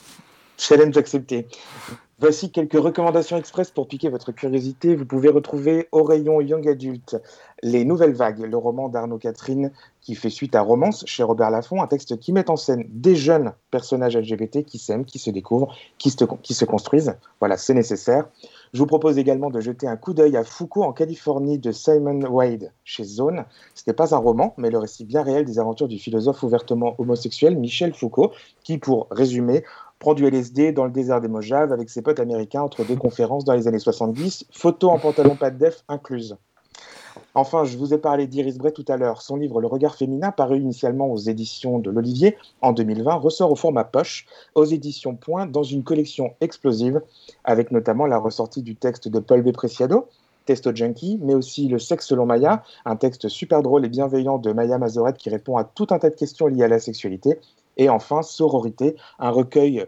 Challenge accepté. Voici quelques recommandations express pour piquer votre curiosité. Vous pouvez retrouver au rayon Young Adult Les Nouvelles Vagues, le roman d'Arnaud Catherine qui fait suite à Romance chez Robert Laffont, un texte qui met en scène des jeunes personnages LGBT qui s'aiment, qui se découvrent, qui se, qui se construisent. Voilà, c'est nécessaire. Je vous propose également de jeter un coup d'œil à Foucault en Californie de Simon Wade chez Zone. Ce n'est pas un roman, mais le récit bien réel des aventures du philosophe ouvertement homosexuel Michel Foucault, qui, pour résumer, prend du LSD dans le désert des Mojaves avec ses potes américains entre deux conférences dans les années 70, photo en pantalon pas de def incluse. Enfin, je vous ai parlé d'Iris Bray tout à l'heure. Son livre Le regard féminin, paru initialement aux éditions de l'Olivier en 2020, ressort au format poche aux éditions Point dans une collection explosive, avec notamment la ressortie du texte de Paul B. Preciado, Testo Junkie, mais aussi Le sexe selon Maya, un texte super drôle et bienveillant de Maya Mazoret qui répond à tout un tas de questions liées à la sexualité. Et enfin, Sororité, un recueil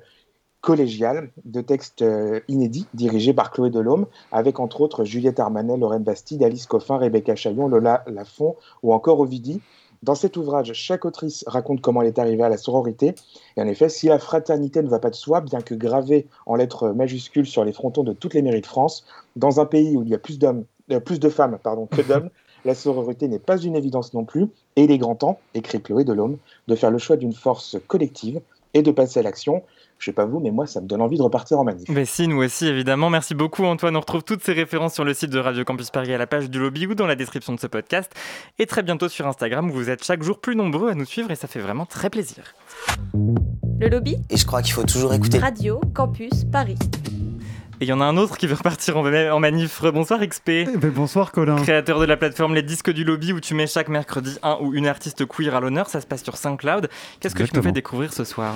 collégial de textes euh, inédits dirigés par Chloé Delhomme, avec entre autres Juliette Armanet, Lorraine Bastide, Alice Coffin, Rebecca Chaillon, Lola Lafont ou encore Ovidie. Dans cet ouvrage, chaque autrice raconte comment elle est arrivée à la sororité. Et en effet, si la fraternité ne va pas de soi, bien que gravée en lettres majuscules sur les frontons de toutes les mairies de France, dans un pays où il y a plus, euh, plus de femmes pardon, que d'hommes, la sororité n'est pas une évidence non plus. Et il est grand temps, écrit Chloé Delhomme, de faire le choix d'une force collective et de passer à l'action. Je sais pas vous, mais moi, ça me donne envie de repartir en manif. Mais si, nous aussi, évidemment. Merci beaucoup, Antoine. On retrouve toutes ces références sur le site de Radio Campus Paris à la page du lobby ou dans la description de ce podcast. Et très bientôt sur Instagram où vous êtes chaque jour plus nombreux à nous suivre et ça fait vraiment très plaisir. Le lobby Et je crois qu'il faut toujours écouter Radio Campus Paris. Et il y en a un autre qui veut repartir en, en manif. Bonsoir XP. Eh ben, bonsoir Colin. Créateur de la plateforme Les Disques du Lobby où tu mets chaque mercredi un ou une artiste queer à l'honneur. Ça se passe sur SoundCloud. Qu'est-ce que tu nous fais découvrir ce soir?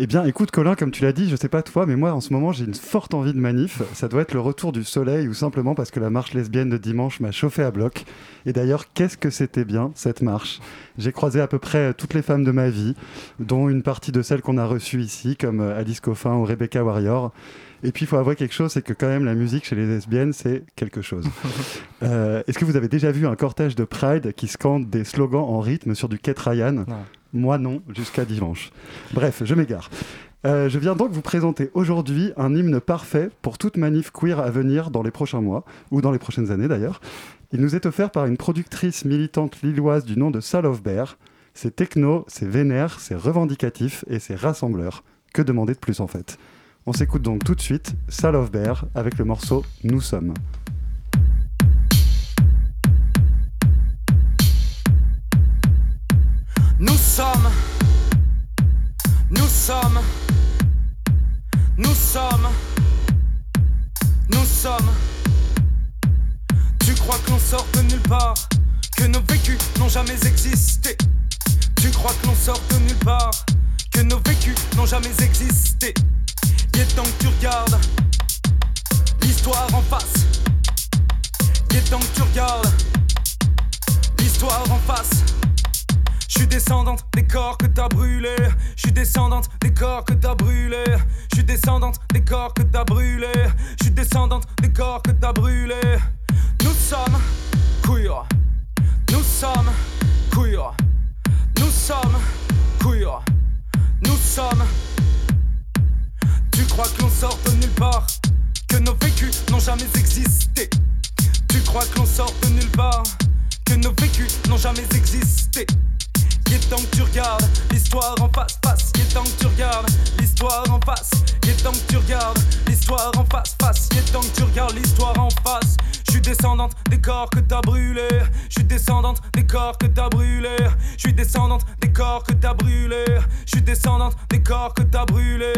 Eh bien écoute Colin, comme tu l'as dit, je sais pas toi, mais moi en ce moment j'ai une forte envie de manif. Ça doit être le retour du soleil ou simplement parce que la marche lesbienne de dimanche m'a chauffé à bloc. Et d'ailleurs, qu'est-ce que c'était bien cette marche? J'ai croisé à peu près toutes les femmes de ma vie, dont une partie de celles qu'on a reçues ici, comme Alice Coffin ou Rebecca Warrior. Et puis, il faut avouer quelque chose, c'est que quand même, la musique chez les lesbiennes, c'est quelque chose. euh, Est-ce que vous avez déjà vu un cortège de Pride qui scande des slogans en rythme sur du Kate Ryan? Non. Moi non, jusqu'à dimanche. Bref, je m'égare. Euh, je viens donc vous présenter aujourd'hui un hymne parfait pour toute manif queer à venir dans les prochains mois, ou dans les prochaines années d'ailleurs. Il nous est offert par une productrice militante lilloise du nom de Sal of Bear. C'est techno, c'est vénère, c'est revendicatif et c'est rassembleur. Que demander de plus en fait? On s'écoute donc tout de suite Sal of Bear avec le morceau Nous sommes. Nous sommes, nous sommes, nous sommes, nous sommes. Tu crois que l'on sort de nulle part, que nos vécus n'ont jamais existé. Tu crois que l'on sort de nulle part, que nos vécus n'ont jamais existé. Il est que tu regardes l'histoire en face. Il est que tu regardes l'histoire en face. Je suis descendante des corps que t'as brûlés. Je suis descendante des corps que t'as brûlés. Je suis descendante des corps que t'as brûlés. Je suis descendante des corps que t'as brûlés. Nous sommes queer. Nous sommes queer. Nous sommes queer. Nous sommes. Tu crois que l'on sort de nulle part, que nos vécus n'ont jamais existé. Tu crois que l'on sort de nulle part, que nos vécus n'ont jamais existé. Il est temps que tu regardes l'histoire en face, face. Il est temps que tu regardes l'histoire en face. Il est temps que tu regardes l'histoire en face, face. Il est temps que tu regardes l'histoire en face. Je suis descendante des corps que t'as brûlés. Je suis descendante des corps que t'as brûlés. Je suis descendante des corps que t'as brûlés. Je suis descendante des corps que t'as brûlés.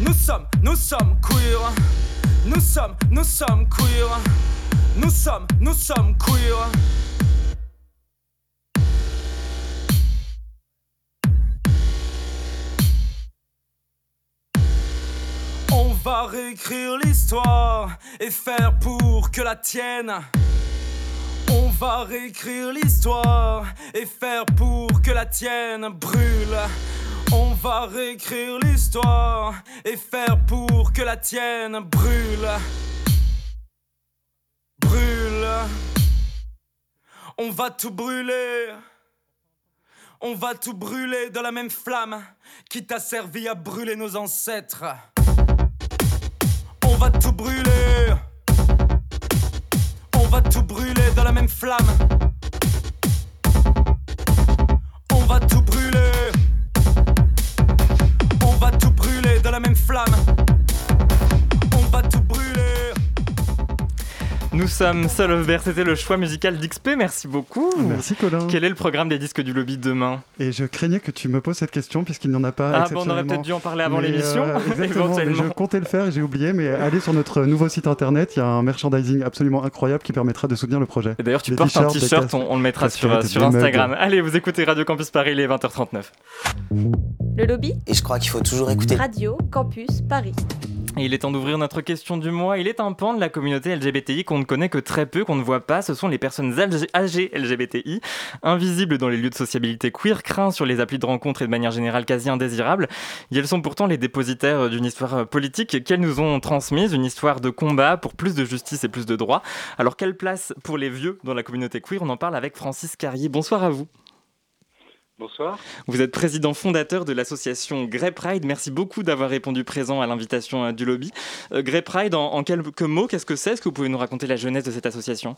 Nous sommes, nous sommes queer. Nous sommes, nous sommes queer. Nous sommes, nous sommes queer. On va réécrire l'histoire et faire pour que la tienne. On va réécrire l'histoire et faire pour que la tienne brûle. On va réécrire l'histoire et faire pour que la tienne brûle. Brûle. On va tout brûler. On va tout brûler dans la même flamme qui t'a servi à brûler nos ancêtres. On va tout brûler. On va tout brûler dans la même flamme. On va tout brûler. La même flamme. Nous sommes Seul of Bear, c'était le choix musical d'XP, merci beaucoup. Merci Colin. Quel est le programme des disques du lobby demain? Et je craignais que tu me poses cette question puisqu'il n'y en a pas. Ah bon, on aurait peut-être dû en parler avant l'émission, euh, éventuellement. je comptais le faire et j'ai oublié, mais allez sur notre nouveau site internet, il y a un merchandising absolument incroyable qui permettra de soutenir le projet. Et d'ailleurs, tu portes un t-shirt, on, on, le mettra sur, sur Instagram. Allez, vous écoutez Radio Campus Paris, il est 20h39. Le lobby? Et je crois qu'il faut toujours écouter Radio Campus Paris. Il est temps d'ouvrir notre question du mois. Il est un pan de la communauté LGBTI qu'on ne connaît que très peu, qu'on ne voit pas. Ce sont les personnes âgées LGBTI, invisibles dans les lieux de sociabilité queer, craints sur les applis de rencontre et de manière générale quasi indésirables. Et elles sont pourtant les dépositaires d'une histoire politique qu'elles nous ont transmise, une histoire de combat pour plus de justice et plus de droits. Alors quelle place pour les vieux dans la communauté queer? On en parle avec Francis Carrier. Bonsoir à vous. Bonsoir. Vous êtes président fondateur de l'association Grey Pride. Merci beaucoup d'avoir répondu présent à l'invitation du lobby. Euh, Grey Pride, en, en, quelques mots, qu'est-ce que c'est? Est-ce que vous pouvez nous raconter la jeunesse de cette association?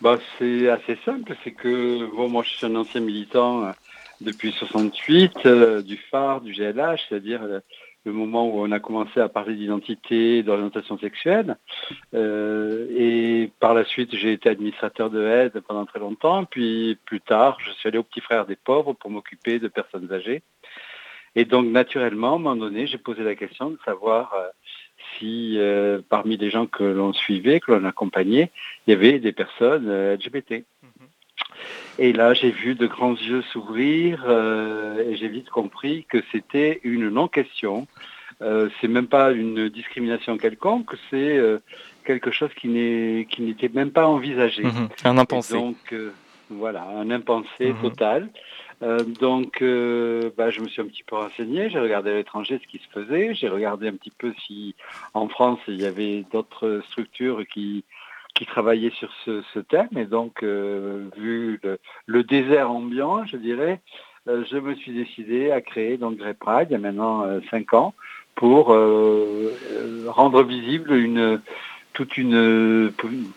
Bah, C'est assez simple. C'est que bon, moi, je suis un ancien militant depuis 68 euh, du phare du GLH, c'est-à-dire euh, le moment où on a commencé à parler d'identité, d'orientation sexuelle. Euh, et par la suite, j'ai été administrateur de aide pendant très longtemps. Puis plus tard, je suis allé au Petit Frère des Pauvres pour m'occuper de personnes âgées. Et donc, naturellement, à un moment donné, j'ai posé la question de savoir si parmi les gens que l'on suivait, que l'on accompagnait, il y avait des personnes LGBT. Et là, j'ai vu de grands yeux s'ouvrir euh, et j'ai vite compris que c'était une non-question. Euh, c'est même pas une discrimination quelconque, c'est euh, quelque chose qui n'est qui n'était même pas envisagé. Mhm. un impensé. donc euh, voilà, un impensé Mhm. total. donc, bah, je me suis un petit peu renseigné, j'ai regardé à l'étranger ce qui se faisait, j'ai regardé un petit peu si en France il y avait d'autres structures qui qui travaillait sur ce, thème. Et donc, euh, vu le, le, désert ambiant, je dirais, euh, je me suis décidé à créer donc Grey Pride, il y a maintenant euh, cinq ans, pour rendre visible une toute une,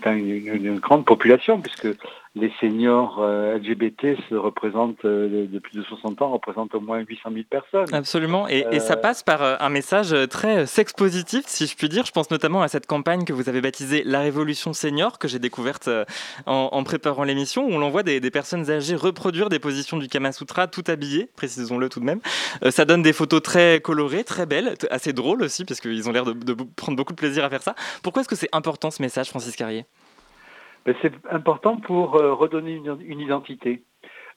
une, une, grande population, puisque les seniors euh, LGBT se représentent, euh, de plus de 60 ans, représentent au moins 800 000 personnes. Absolument, et, euh... et ça passe par euh, un message très sex-positif, si je puis dire. Je pense notamment à cette campagne que vous avez baptisée La Révolution Senior, que j'ai découverte euh, en, en, préparant l'émission, où on voit des, des, personnes âgées reproduire des positions du Kama Sutra tout habillées, précisons-le tout de même. Euh, ça donne des photos très colorées, très belles, assez drôles aussi, parce qu'ils ont l'air de, de, prendre beaucoup de plaisir à faire ça. Pourquoi est-ce que c'est important ce message, Francis Carrier? C'est important pour euh, redonner une, identité.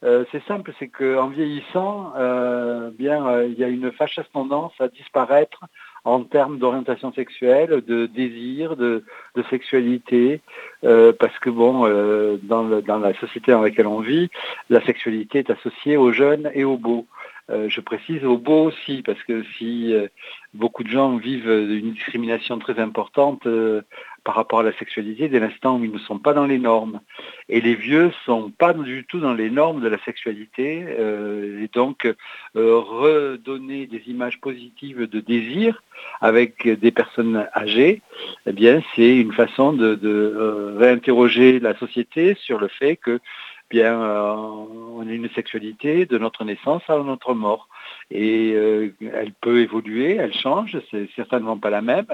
Euh, c'est simple, c'est qu'en vieillissant, euh, bien, il y a une fâcheuse tendance à disparaître en termes d'orientation sexuelle, de désir, de, sexualité, parce que bon, dans, dans, la société dans laquelle on vit, la sexualité est associée aux jeunes et aux beaux. Je précise aux beaux aussi, parce que si beaucoup de gens vivent une discrimination très importante par rapport à la sexualité dès l'instant où ils ne sont pas dans les normes. Et les vieux ne sont pas du tout dans les normes de la sexualité. Euh, et donc, euh, redonner des images positives de désir avec des personnes âgées, eh bien, c'est une façon de, euh, réinterroger la société sur le fait que bien, euh, on a une sexualité de notre naissance à notre mort. Et euh, elle peut évoluer, elle change, c'est certainement pas la même,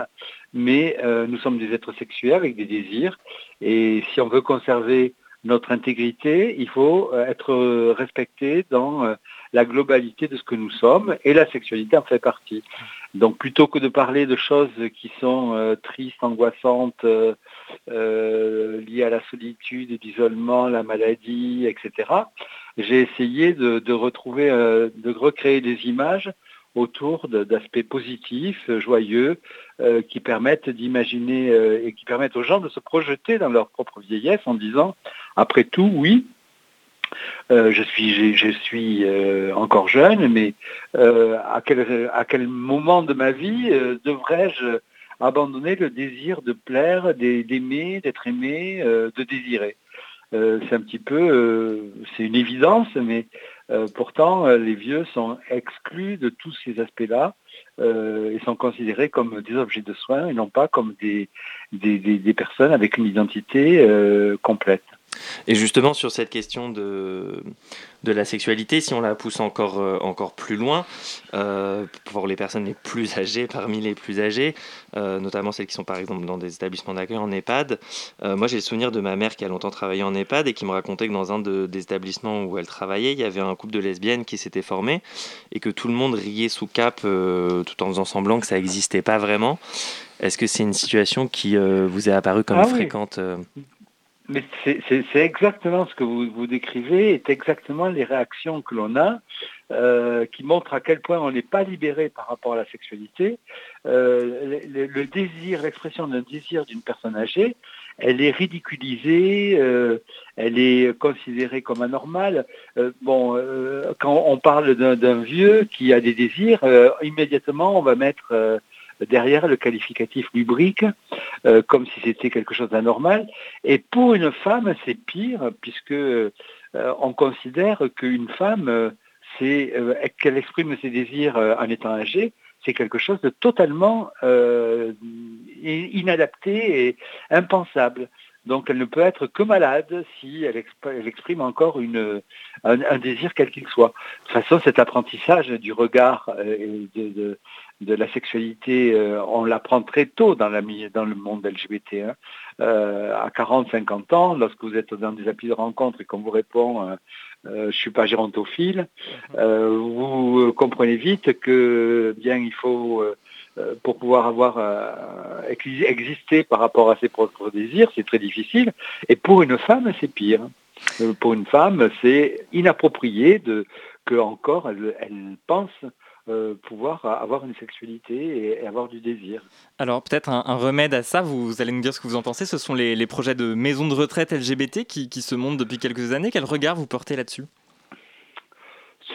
mais euh, nous sommes des êtres sexuels avec des désirs. Et si on veut conserver notre intégrité, il faut être respecté dans la globalité de ce que nous sommes, et la sexualité en fait partie. Donc plutôt que de parler de choses qui sont euh, tristes, angoissantes, euh, euh, liées à la solitude, l'isolement, la maladie, etc., j'ai essayé de, retrouver, de recréer des images autour d'aspects positifs, joyeux, qui permettent d'imaginer et qui permettent aux gens de se projeter dans leur propre vieillesse en disant, après tout, oui, euh, je suis, euh, encore jeune, mais euh, à, quel, moment de ma vie devrais-je abandonner le désir de plaire, d'aimer, d'être aimé, de désirer? C'est un petit peu, c'est une évidence, mais pourtant les vieux sont exclus de tous ces aspects-là et sont considérés comme des objets de soins et non pas comme des personnes avec une identité complète. Et justement, sur cette question de, de la sexualité, si on la pousse encore, euh, encore plus loin, euh, pour les personnes les plus âgées, parmi les plus âgées, euh, notamment celles qui sont par exemple dans des établissements d'accueil en EHPAD, euh, moi j'ai le souvenir de ma mère qui a longtemps travaillé en EHPAD et qui me racontait que dans un de, des établissements où elle travaillait, il y avait un couple de lesbiennes qui s'était formé et que tout le monde riait sous cap tout en faisant semblant que ça n'existait pas vraiment. Est-ce que c'est une situation qui vous est apparue comme ah, fréquente oui. Mais c'est exactement ce que vous, décrivez, est exactement les réactions que l'on a, euh, qui montrent à quel point on n'est pas libéré par rapport à la sexualité. Euh, le, désir, l'expression d'un désir d'une personne âgée, elle est ridiculisée, euh, elle est considérée comme anormale. Bon, quand on parle d'un vieux qui a des désirs, immédiatement on va mettre derrière le qualificatif lubrique, euh, comme si c'était quelque chose d'anormal. Et pour une femme, c'est pire, puisque euh, on considère qu'une femme, euh, qu'elle exprime ses désirs en étant âgée, c'est quelque chose de totalement inadapté et impensable. Donc elle ne peut être que malade si elle, exprime encore un, désir quel qu'il soit. De toute façon, cet apprentissage du regard et de la sexualité, euh, on l'apprend très tôt dans, la, dans le monde LGBT. Hein. Euh, à 40, 50 ans, lorsque vous êtes dans des applis de rencontre et qu'on vous répond euh, je ne suis pas gérontophile, vous comprenez vite que bien il faut pour pouvoir avoir existé par rapport à ses propres désirs, c'est très difficile. Et pour une femme, c'est pire. Pour une femme, c'est inapproprié de que encore elle, elle pense euh, pouvoir avoir une sexualité et, avoir du désir. Alors peut-être un, remède à ça, vous, allez nous dire ce que vous en pensez, ce sont les, projets de maisons de retraite LGBT qui, se montent depuis quelques années. Quel regard vous portez là-dessus?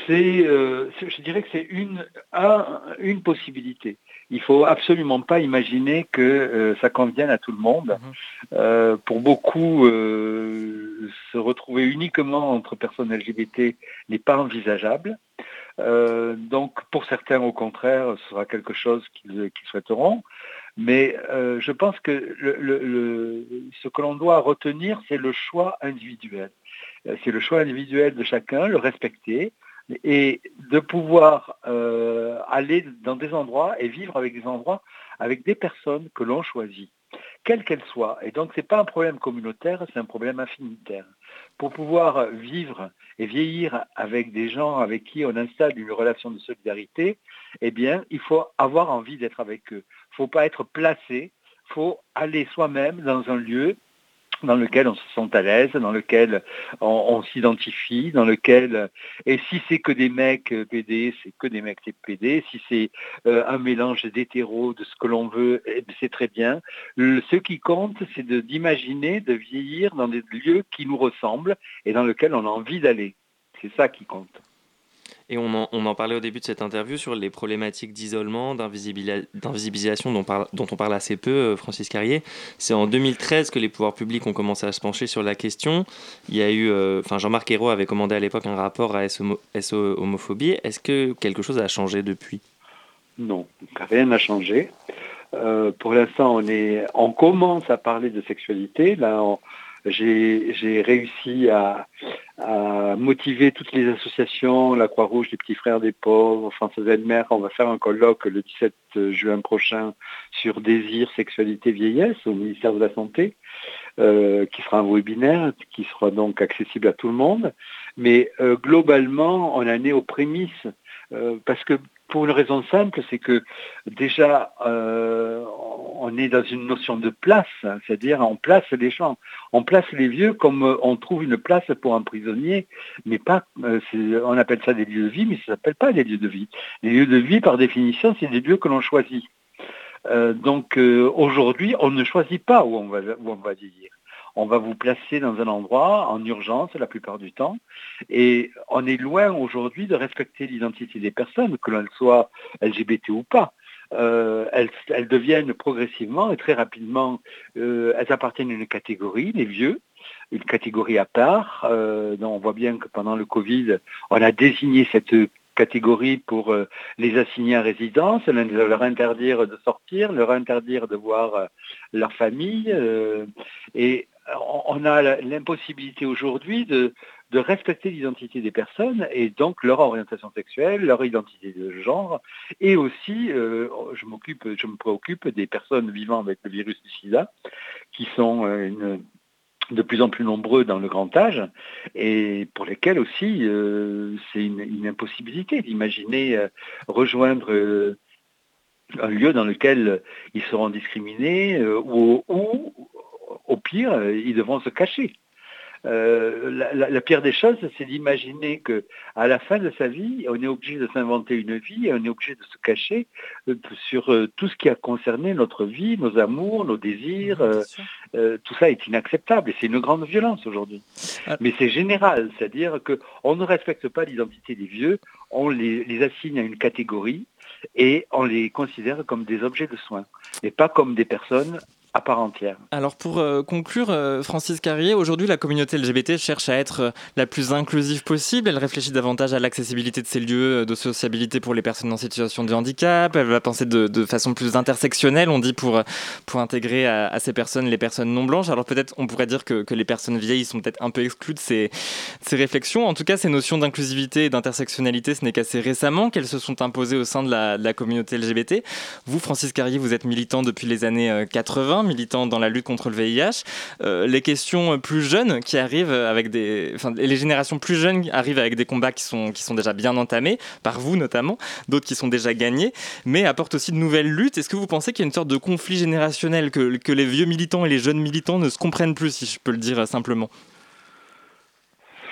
C'est, euh, je dirais que c'est une, une possibilité. Il faut absolument pas imaginer que euh, ça convienne à tout le monde. Mhm. pour beaucoup, se retrouver uniquement entre personnes LGBT n'est pas envisageable. Euh, donc pour certains, au contraire, ce sera quelque chose qu'ils souhaiteront. Mais euh, je pense que ce que l'on doit retenir, c'est le choix individuel. Euh, c'est le choix individuel de chacun, le respecter et de pouvoir aller dans des endroits et vivre avec des endroits avec des personnes que l'on choisit quelle qu'elle soit. Et donc, ce n'est pas un problème communautaire, c'est un problème affinitaire. Pour pouvoir vivre et vieillir avec des gens avec qui on installe une relation de solidarité, eh bien, il faut avoir envie d'être avec eux. Il ne faut pas être placé, il faut aller soi-même dans un lieu dans lequel on se sent à l'aise, dans lequel on, s'identifie, dans lequel et si c'est que des mecs euh, PD, c'est que des mecs PD. Si c'est euh, un mélange d'hétéros, de ce que l'on veut, eh ben, c'est très bien. ce qui compte, c'est d'imaginer, de, vieillir dans des lieux qui nous ressemblent et dans lesquels on a envie d'aller. C'est ça qui compte. Et on en, parlait au début de cette interview sur les problématiques d'isolement, d'invisibilisation dont, on parle assez peu, euh, Francis Carrier. C'est en 2013 que les pouvoirs publics ont commencé à se pencher sur la question. Il y a eu, euh, enfin Jean-Marc Ayrault avait commandé à l'époque un rapport à SO, homophobie. Est-ce que quelque chose a changé depuis? Non, rien n'a changé. Euh, pour l'instant, on, on commence à parler de sexualité. Là, on, j'ai réussi à, motiver toutes les associations, la Croix-Rouge, les Petits Frères des Pauvres, Françoise Elmer. On va faire un colloque le 17 juin prochain sur désir, sexualité, vieillesse au ministère de la Santé, euh, qui sera un webinaire, qui sera donc accessible à tout le monde. Mais euh, globalement, on en est aux prémices, euh, parce que pour une raison simple, c'est que déjà, euh, on est dans une notion de place, c'est-à-dire on place les gens, on place les vieux comme euh, on trouve une place pour un prisonnier, mais pas, euh, on appelle ça des lieux de vie, mais ça ne s'appelle pas des lieux de vie. Les lieux de vie, par définition, c'est des lieux que l'on choisit. donc aujourd'hui, on ne choisit pas où on va, où on va vieillir on va vous placer dans un endroit en urgence la plupart du temps. Et on est loin aujourd'hui de respecter l'identité des personnes, que l'on soit LGBT ou pas. Euh, elles, deviennent progressivement et très rapidement, euh, elles appartiennent à une catégorie, les vieux, une catégorie à part. Euh, on voit bien que pendant le Covid, on a désigné cette catégorie pour les assigner à résidence, leur interdire de sortir, leur interdire de voir leur famille. et on a l'impossibilité aujourd'hui de, respecter l'identité des personnes et donc leur orientation sexuelle, leur identité de genre, et aussi, euh, je m'occupe, je me préoccupe des personnes vivant avec le virus du SIDA, qui sont euh, de plus en plus nombreux dans le grand âge et pour lesquels aussi euh, c'est une, impossibilité d'imaginer rejoindre un lieu dans lequel ils seront discriminés ou, ou au pire, euh, ils devront se cacher. Euh, la, pire des choses, c'est d'imaginer que à la fin de sa vie, on est obligé de s'inventer une vie et on est obligé de se cacher euh, sur tout ce qui a concerné notre vie, nos amours, nos désirs. tout ça est inacceptable et c'est une grande violence aujourd'hui. Ah. Mais c'est général, c'est-à-dire qu'on ne respecte pas l'identité des vieux, on les, les assigne à une catégorie et on les considère comme des objets de soins et pas comme des personnes à part entière. Alors pour euh, conclure, euh, Francis Carrier, aujourd'hui la communauté LGBT cherche à être euh, la plus inclusive possible. Elle réfléchit davantage à l'accessibilité de ces lieux de sociabilité pour les personnes en situation de handicap. Elle va penser de, façon plus intersectionnelle, on dit, pour, pour intégrer à, ces personnes les personnes non blanches. Alors peut-être on pourrait dire que, les personnes vieilles sont peut-être un peu exclues de ces, ces réflexions. En tout cas, ces notions d'inclusivité et d'intersectionnalité, ce n'est qu'assez récemment qu'elles se sont imposées au sein de la communauté LGBT. Vous, Francis Carrier, vous êtes militant depuis les années 80 militants dans la lutte contre le VIH. Euh, les questions plus jeunes qui arrivent avec des, enfin, les générations plus jeunes arrivent avec des combats qui sont qui sont déjà bien entamés par vous notamment, d'autres qui sont déjà gagnés, mais apportent aussi de nouvelles luttes. Est-ce que vous pensez qu'il y a une sorte de conflit générationnel que, que les vieux militants et les jeunes militants ne se comprennent plus, si je peux le dire simplement?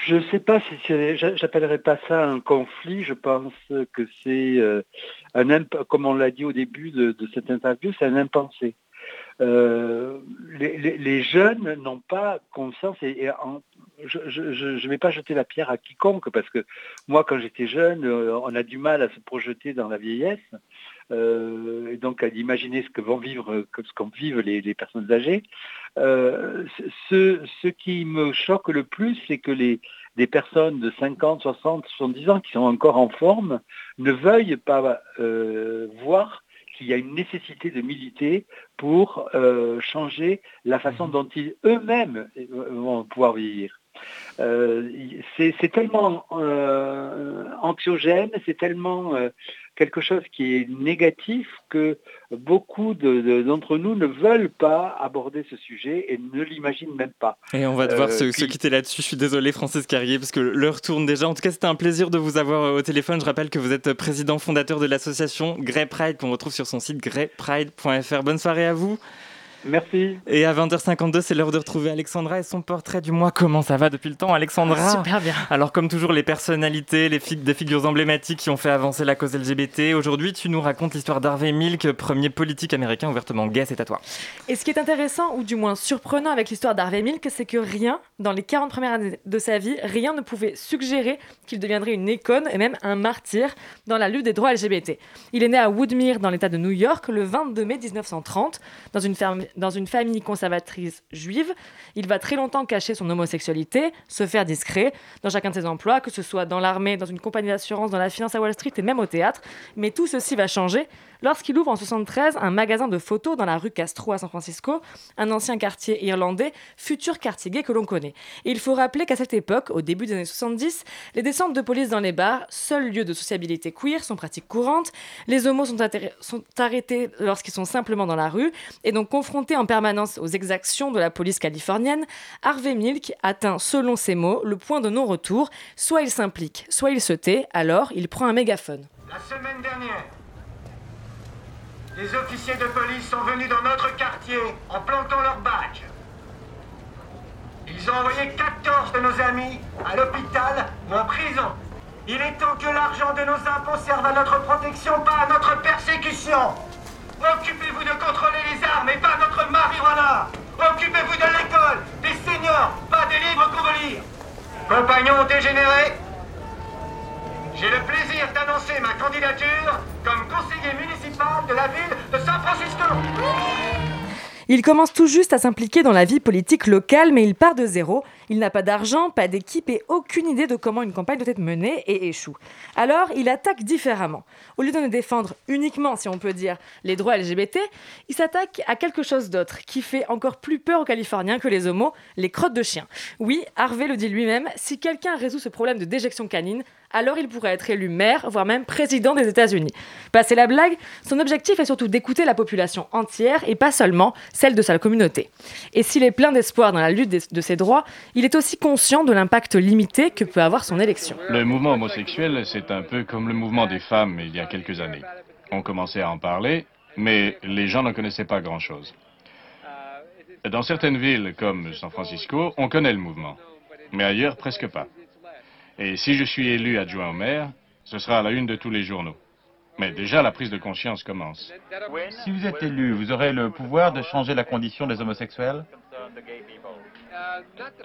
Je ne sais pas si j'appellerais pas ça un conflit. Je pense que c'est euh, un comme on l'a dit au début de, de cette interview, c'est un impensé. Euh, les, jeunes n'ont pas conscience et, je ne vais pas jeter la pierre à quiconque parce que moi quand j'étais jeune euh, on a du mal à se projeter dans la vieillesse euh, et donc à imaginer ce que vont vivre ce qu'en vivent les, personnes âgées. Ce, ce, qui me choque le plus c'est que les des personnes de 50, 60, 70 ans qui sont encore en forme ne veuillent pas voir qu'il y a une nécessité de militer pour euh, changer la façon dont ils eux-mêmes vont pouvoir vieillir. Euh, c'est tellement euh, anxiogène, c'est tellement euh, quelque chose qui est négatif que beaucoup d'entre de, nous ne veulent pas aborder ce sujet et ne l'imaginent même pas. Et on va devoir euh, se, puis... se, quitter là-dessus. Je suis désolé, Francis Carrier, parce que l'heure tourne déjà. En tout cas, c'était un plaisir de vous avoir au téléphone. Je rappelle que vous êtes président fondateur de l'association Grey Pride, qu'on retrouve sur son site greypride.fr. Bonne soirée à vous. Merci. Et à 20h52, c'est l'heure de retrouver Alexandra et son portrait du mois. Comment ça va depuis le temps, Alexandra Super bien. Alors, comme toujours, les personnalités, les fig des figures emblématiques qui ont fait avancer la cause LGBT. Aujourd'hui, tu nous racontes l'histoire d'Harvey Milk, premier politique américain ouvertement gay. C'est à toi. Et ce qui est intéressant, ou du moins surprenant avec l'histoire d'Harvey Milk, c'est que rien, dans les 40 premières années de sa vie, rien ne pouvait suggérer qu'il deviendrait une icône et même un martyr dans la lutte des droits LGBT. Il est né à Woodmere, dans l'état de New York, le 22 mai 1930, dans une ferme dans une famille conservatrice juive. Il va très longtemps cacher son homosexualité, se faire discret dans chacun de ses emplois, que ce soit dans l'armée, dans une compagnie d'assurance, dans la finance à Wall Street et même au théâtre. Mais tout ceci va changer lorsqu'il ouvre en 73 un magasin de photos dans la rue Castro à San Francisco, un ancien quartier irlandais, futur quartier gay que l'on connaît. Et il faut rappeler qu'à cette époque, au début des années 70, les descentes de police dans les bars, seul lieu de sociabilité queer, sont pratiques courantes. Les homos sont, sont arrêtés lorsqu'ils sont simplement dans la rue et donc confrontés en permanence aux exactions de la police californienne. Harvey Milk atteint, selon ses mots, le point de non-retour. Soit il s'implique, soit il se tait, alors il prend un mégaphone. La semaine dernière, les officiers de police sont venus dans notre quartier en plantant leur badge. Ils ont envoyé 14 de nos amis à l'hôpital ou en prison. Il est temps que l'argent de nos impôts serve à notre protection, pas à notre persécution. Occupez-vous de contrôler les armes et pas notre marijuana. Occupez-vous de l'école, des seniors, pas des livres qu'on veut lire. Compagnons dégénérés, j'ai le plaisir d'annoncer ma candidature comme conseiller municipal de la ville de San Francisco. Il commence tout juste à s'impliquer dans la vie politique locale, mais il part de zéro. Il n'a pas d'argent, pas d'équipe et aucune idée de comment une campagne doit être menée et échoue. Alors, il attaque différemment. Au lieu de ne défendre uniquement, si on peut dire, les droits LGBT, il s'attaque à quelque chose d'autre qui fait encore plus peur aux Californiens que les homos, les crottes de chiens. Oui, Harvey le dit lui-même, si quelqu'un résout ce problème de déjection canine, alors il pourrait être élu maire, voire même président des États-Unis. Passer la blague, son objectif est surtout d'écouter la population entière et pas seulement celle de sa communauté. Et s'il est plein d'espoir dans la lutte de ses droits, il est aussi conscient de l'impact limité que peut avoir son élection. Le mouvement homosexuel, c'est un peu comme le mouvement des femmes il y a quelques années. On commençait à en parler, mais les gens ne connaissaient pas grand-chose. Dans certaines villes comme San Francisco, on connaît le mouvement, mais ailleurs presque pas. Et si je suis élu adjoint au maire, ce sera à la une de tous les journaux. Mais déjà, la prise de conscience commence. Si vous êtes élu, vous aurez le pouvoir de changer la condition des homosexuels?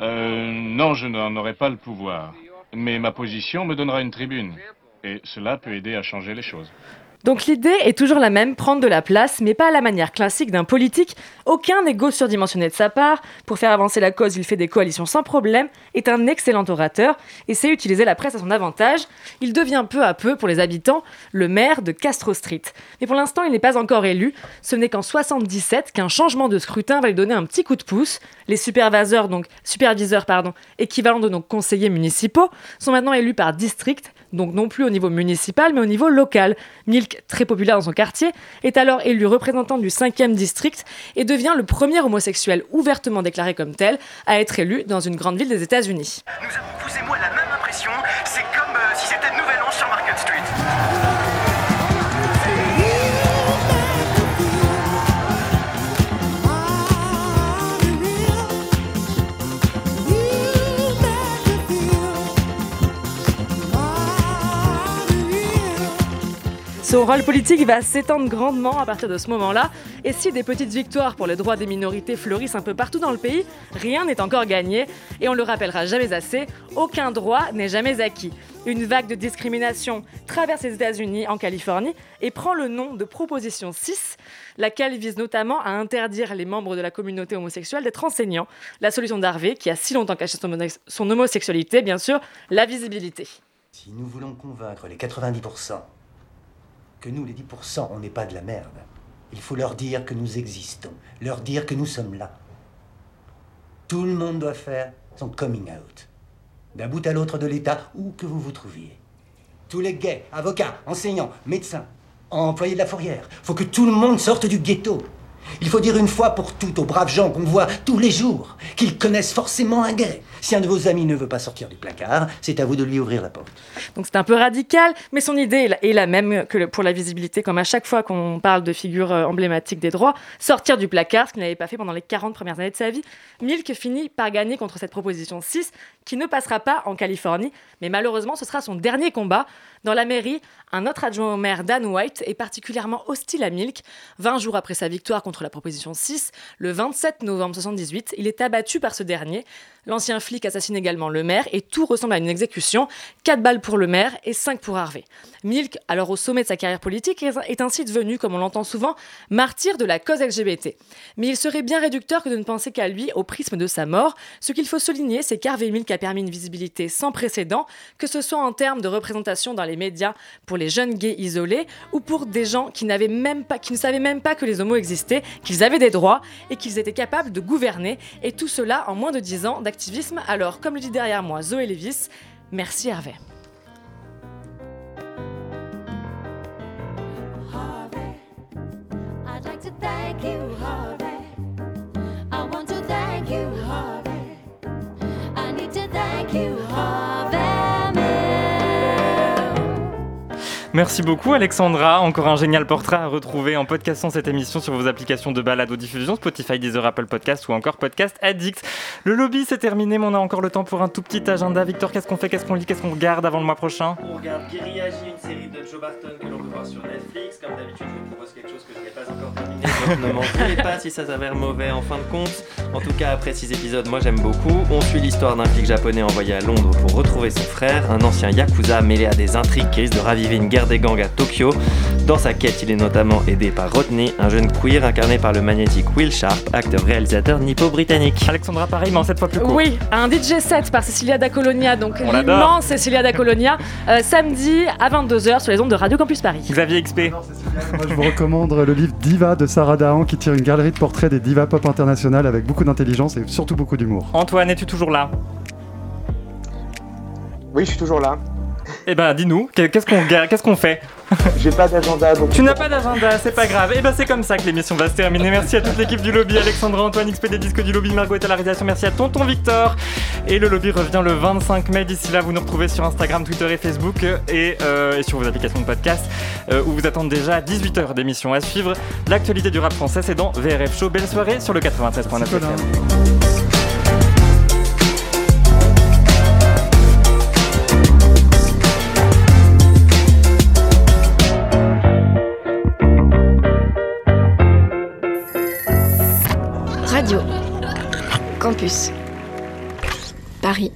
Euh, Non, je n'en aurai pas le pouvoir. Mais ma position me donnera une tribune. Et cela peut aider à changer les choses. Donc l'idée est toujours la même, prendre de la place, mais pas à la manière classique d'un politique. Aucun égo surdimensionné de sa part. Pour faire avancer la cause, il fait des coalitions sans problème, est un excellent orateur et sait utiliser la presse à son avantage. Il devient peu à peu, pour les habitants, le maire de Castro Street. Mais pour l'instant, il n'est pas encore élu. Ce n'est qu'en 77 qu'un changement de scrutin va lui donner un petit coup de pouce. Les superviseurs, donc superviseurs, pardon, équivalents de nos conseillers municipaux, sont maintenant élus par district donc non plus au niveau municipal, mais au niveau local. Milk, très populaire dans son quartier, est alors élu représentant du 5e district et devient le premier homosexuel ouvertement déclaré comme tel à être élu dans une grande ville des États-Unis. Nous avons, vous et moi, la même impression. C'est comme euh, si c'était le nouvel Son rôle politique va s'étendre grandement à partir de ce moment-là, et si des petites victoires pour les droits des minorités fleurissent un peu partout dans le pays, rien n'est encore gagné, et on le rappellera jamais assez, aucun droit n'est jamais acquis. Une vague de discrimination traverse les États-Unis en Californie et prend le nom de Proposition 6, laquelle vise notamment à interdire les membres de la communauté homosexuelle d'être enseignants. La solution d'Harvey, qui a si longtemps caché son, son homosexualité, bien sûr, la visibilité. Si nous voulons convaincre les 90% que nous, les 10%, on n'est pas de la merde, il faut leur dire que nous existons, leur dire que nous sommes là. Tout le monde doit faire son coming out, d'un bout à l'autre de l'État, où que vous vous trouviez. Tous les gays, avocats, enseignants, médecins, employés de la fourrière, faut que tout le monde sorte du ghetto. Il faut dire une fois pour toutes aux braves gens qu'on voit tous les jours qu'ils connaissent forcément un gay. Si un de vos amis ne veut pas sortir du placard, c'est à vous de lui ouvrir la porte. Donc c'est un peu radical, mais son idée est la- même que pour la visibilité, comme à chaque fois qu'on parle de figures euh, emblématiques des droits, sortir du placard, ce qu'il n'avait pas fait pendant les 40 premières années de sa vie. Milk finit par gagner contre cette proposition 6, qui ne passera pas en Californie, mais malheureusement ce sera son dernier combat. Dans la mairie, un autre adjoint au maire, Dan White, est particulièrement hostile à Milk. 20 jours après sa victoire contre la proposition 6, le 27 novembre 78, il est abattu par ce dernier. L'ancien flic assassine également le maire et tout ressemble à une exécution. 4 balles pour le maire et 5 pour Harvey. Milk, alors au sommet de sa carrière politique, est- ainsi devenu, comme on l'entend souvent, martyr de la cause LGBT. Mais il serait bien réducteur que de ne penser qu'à lui au prisme de sa mort. Ce qu'il faut souligner, c'est qu'Harvey Milk a permis une visibilité sans précédent, que ce soit en termes de représentation dans les médias pour les jeunes gays isolés ou pour des gens qui, même pas, qui ne savaient même pas que les homos existaient, qu'ils avaient des droits et qu'ils étaient capables de gouverner. Et tout cela en moins de 10 ans Alors, comme le dit derrière moi Zoé Levis, merci Hervé. Merci beaucoup Alexandra, encore un génial portrait à retrouver en podcastant cette émission sur vos applications de balade ou diffusion, Spotify, Deezer, Apple Podcast ou encore Podcast Addict. Le lobby c'est terminé, mais on a encore le temps pour un tout petit agenda. Victor, qu'est-ce qu'on fait, qu'est-ce qu'on lit, qu'est-ce qu'on regarde avant le mois prochain? On regarde une série Joe Barton que l'on peut voir sur Netflix. Comme d'habitude, je vous propose quelque chose que je n'ai pas encore terminé. Donc ne m'en voulez pas si ça s'avère mauvais en fin de compte. En tout cas, après 6 épisodes, moi j'aime beaucoup. On suit l'histoire d'un flic japonais envoyé à Londres pour retrouver son frère, un ancien yakuza mêlé à des intrigues qui risquent de raviver une guerre des gangs à Tokyo. Dans sa quête, il est notamment aidé par Rodney, un jeune queer incarné par le magnétique Will Sharp, acteur-réalisateur nippo-britannique. Alexandra, pareil, mais en cette fois plus court. Oui, un DJ set par Cecilia da Colonia, donc l'immense Cecilia da Colonia, euh, samedi à 22h sur les ondes de Radio Campus Paris. Xavier XP. Moi, je vous recommande le livre Diva de Sarah Dahan qui tire une galerie de portraits des divas pop internationales avec beaucoup d'intelligence et surtout beaucoup d'humour. Antoine, es-tu toujours là? Oui, je suis toujours là. Eh ben, dis-nous, qu'est-ce qu'on qu'est-ce qu'on fait J'ai pas d'agenda, donc. Tu n'as pas d'agenda, c'est pas grave. Et ben c'est comme ça que l'émission va se terminer. Merci à toute l'équipe du lobby, Alexandra, Antoine, XP des disques du lobby, Margot est à la réalisation. Merci à Tonton Victor. Et le lobby revient le 25 mai. D'ici là, vous nous retrouvez sur Instagram, Twitter et Facebook et, euh, et sur vos applications de podcast euh, où vous attendent déjà 18h d'émission à suivre. L'actualité du rap français, c'est dans VRF Show. Belle soirée sur le 93.9 Campus. Paris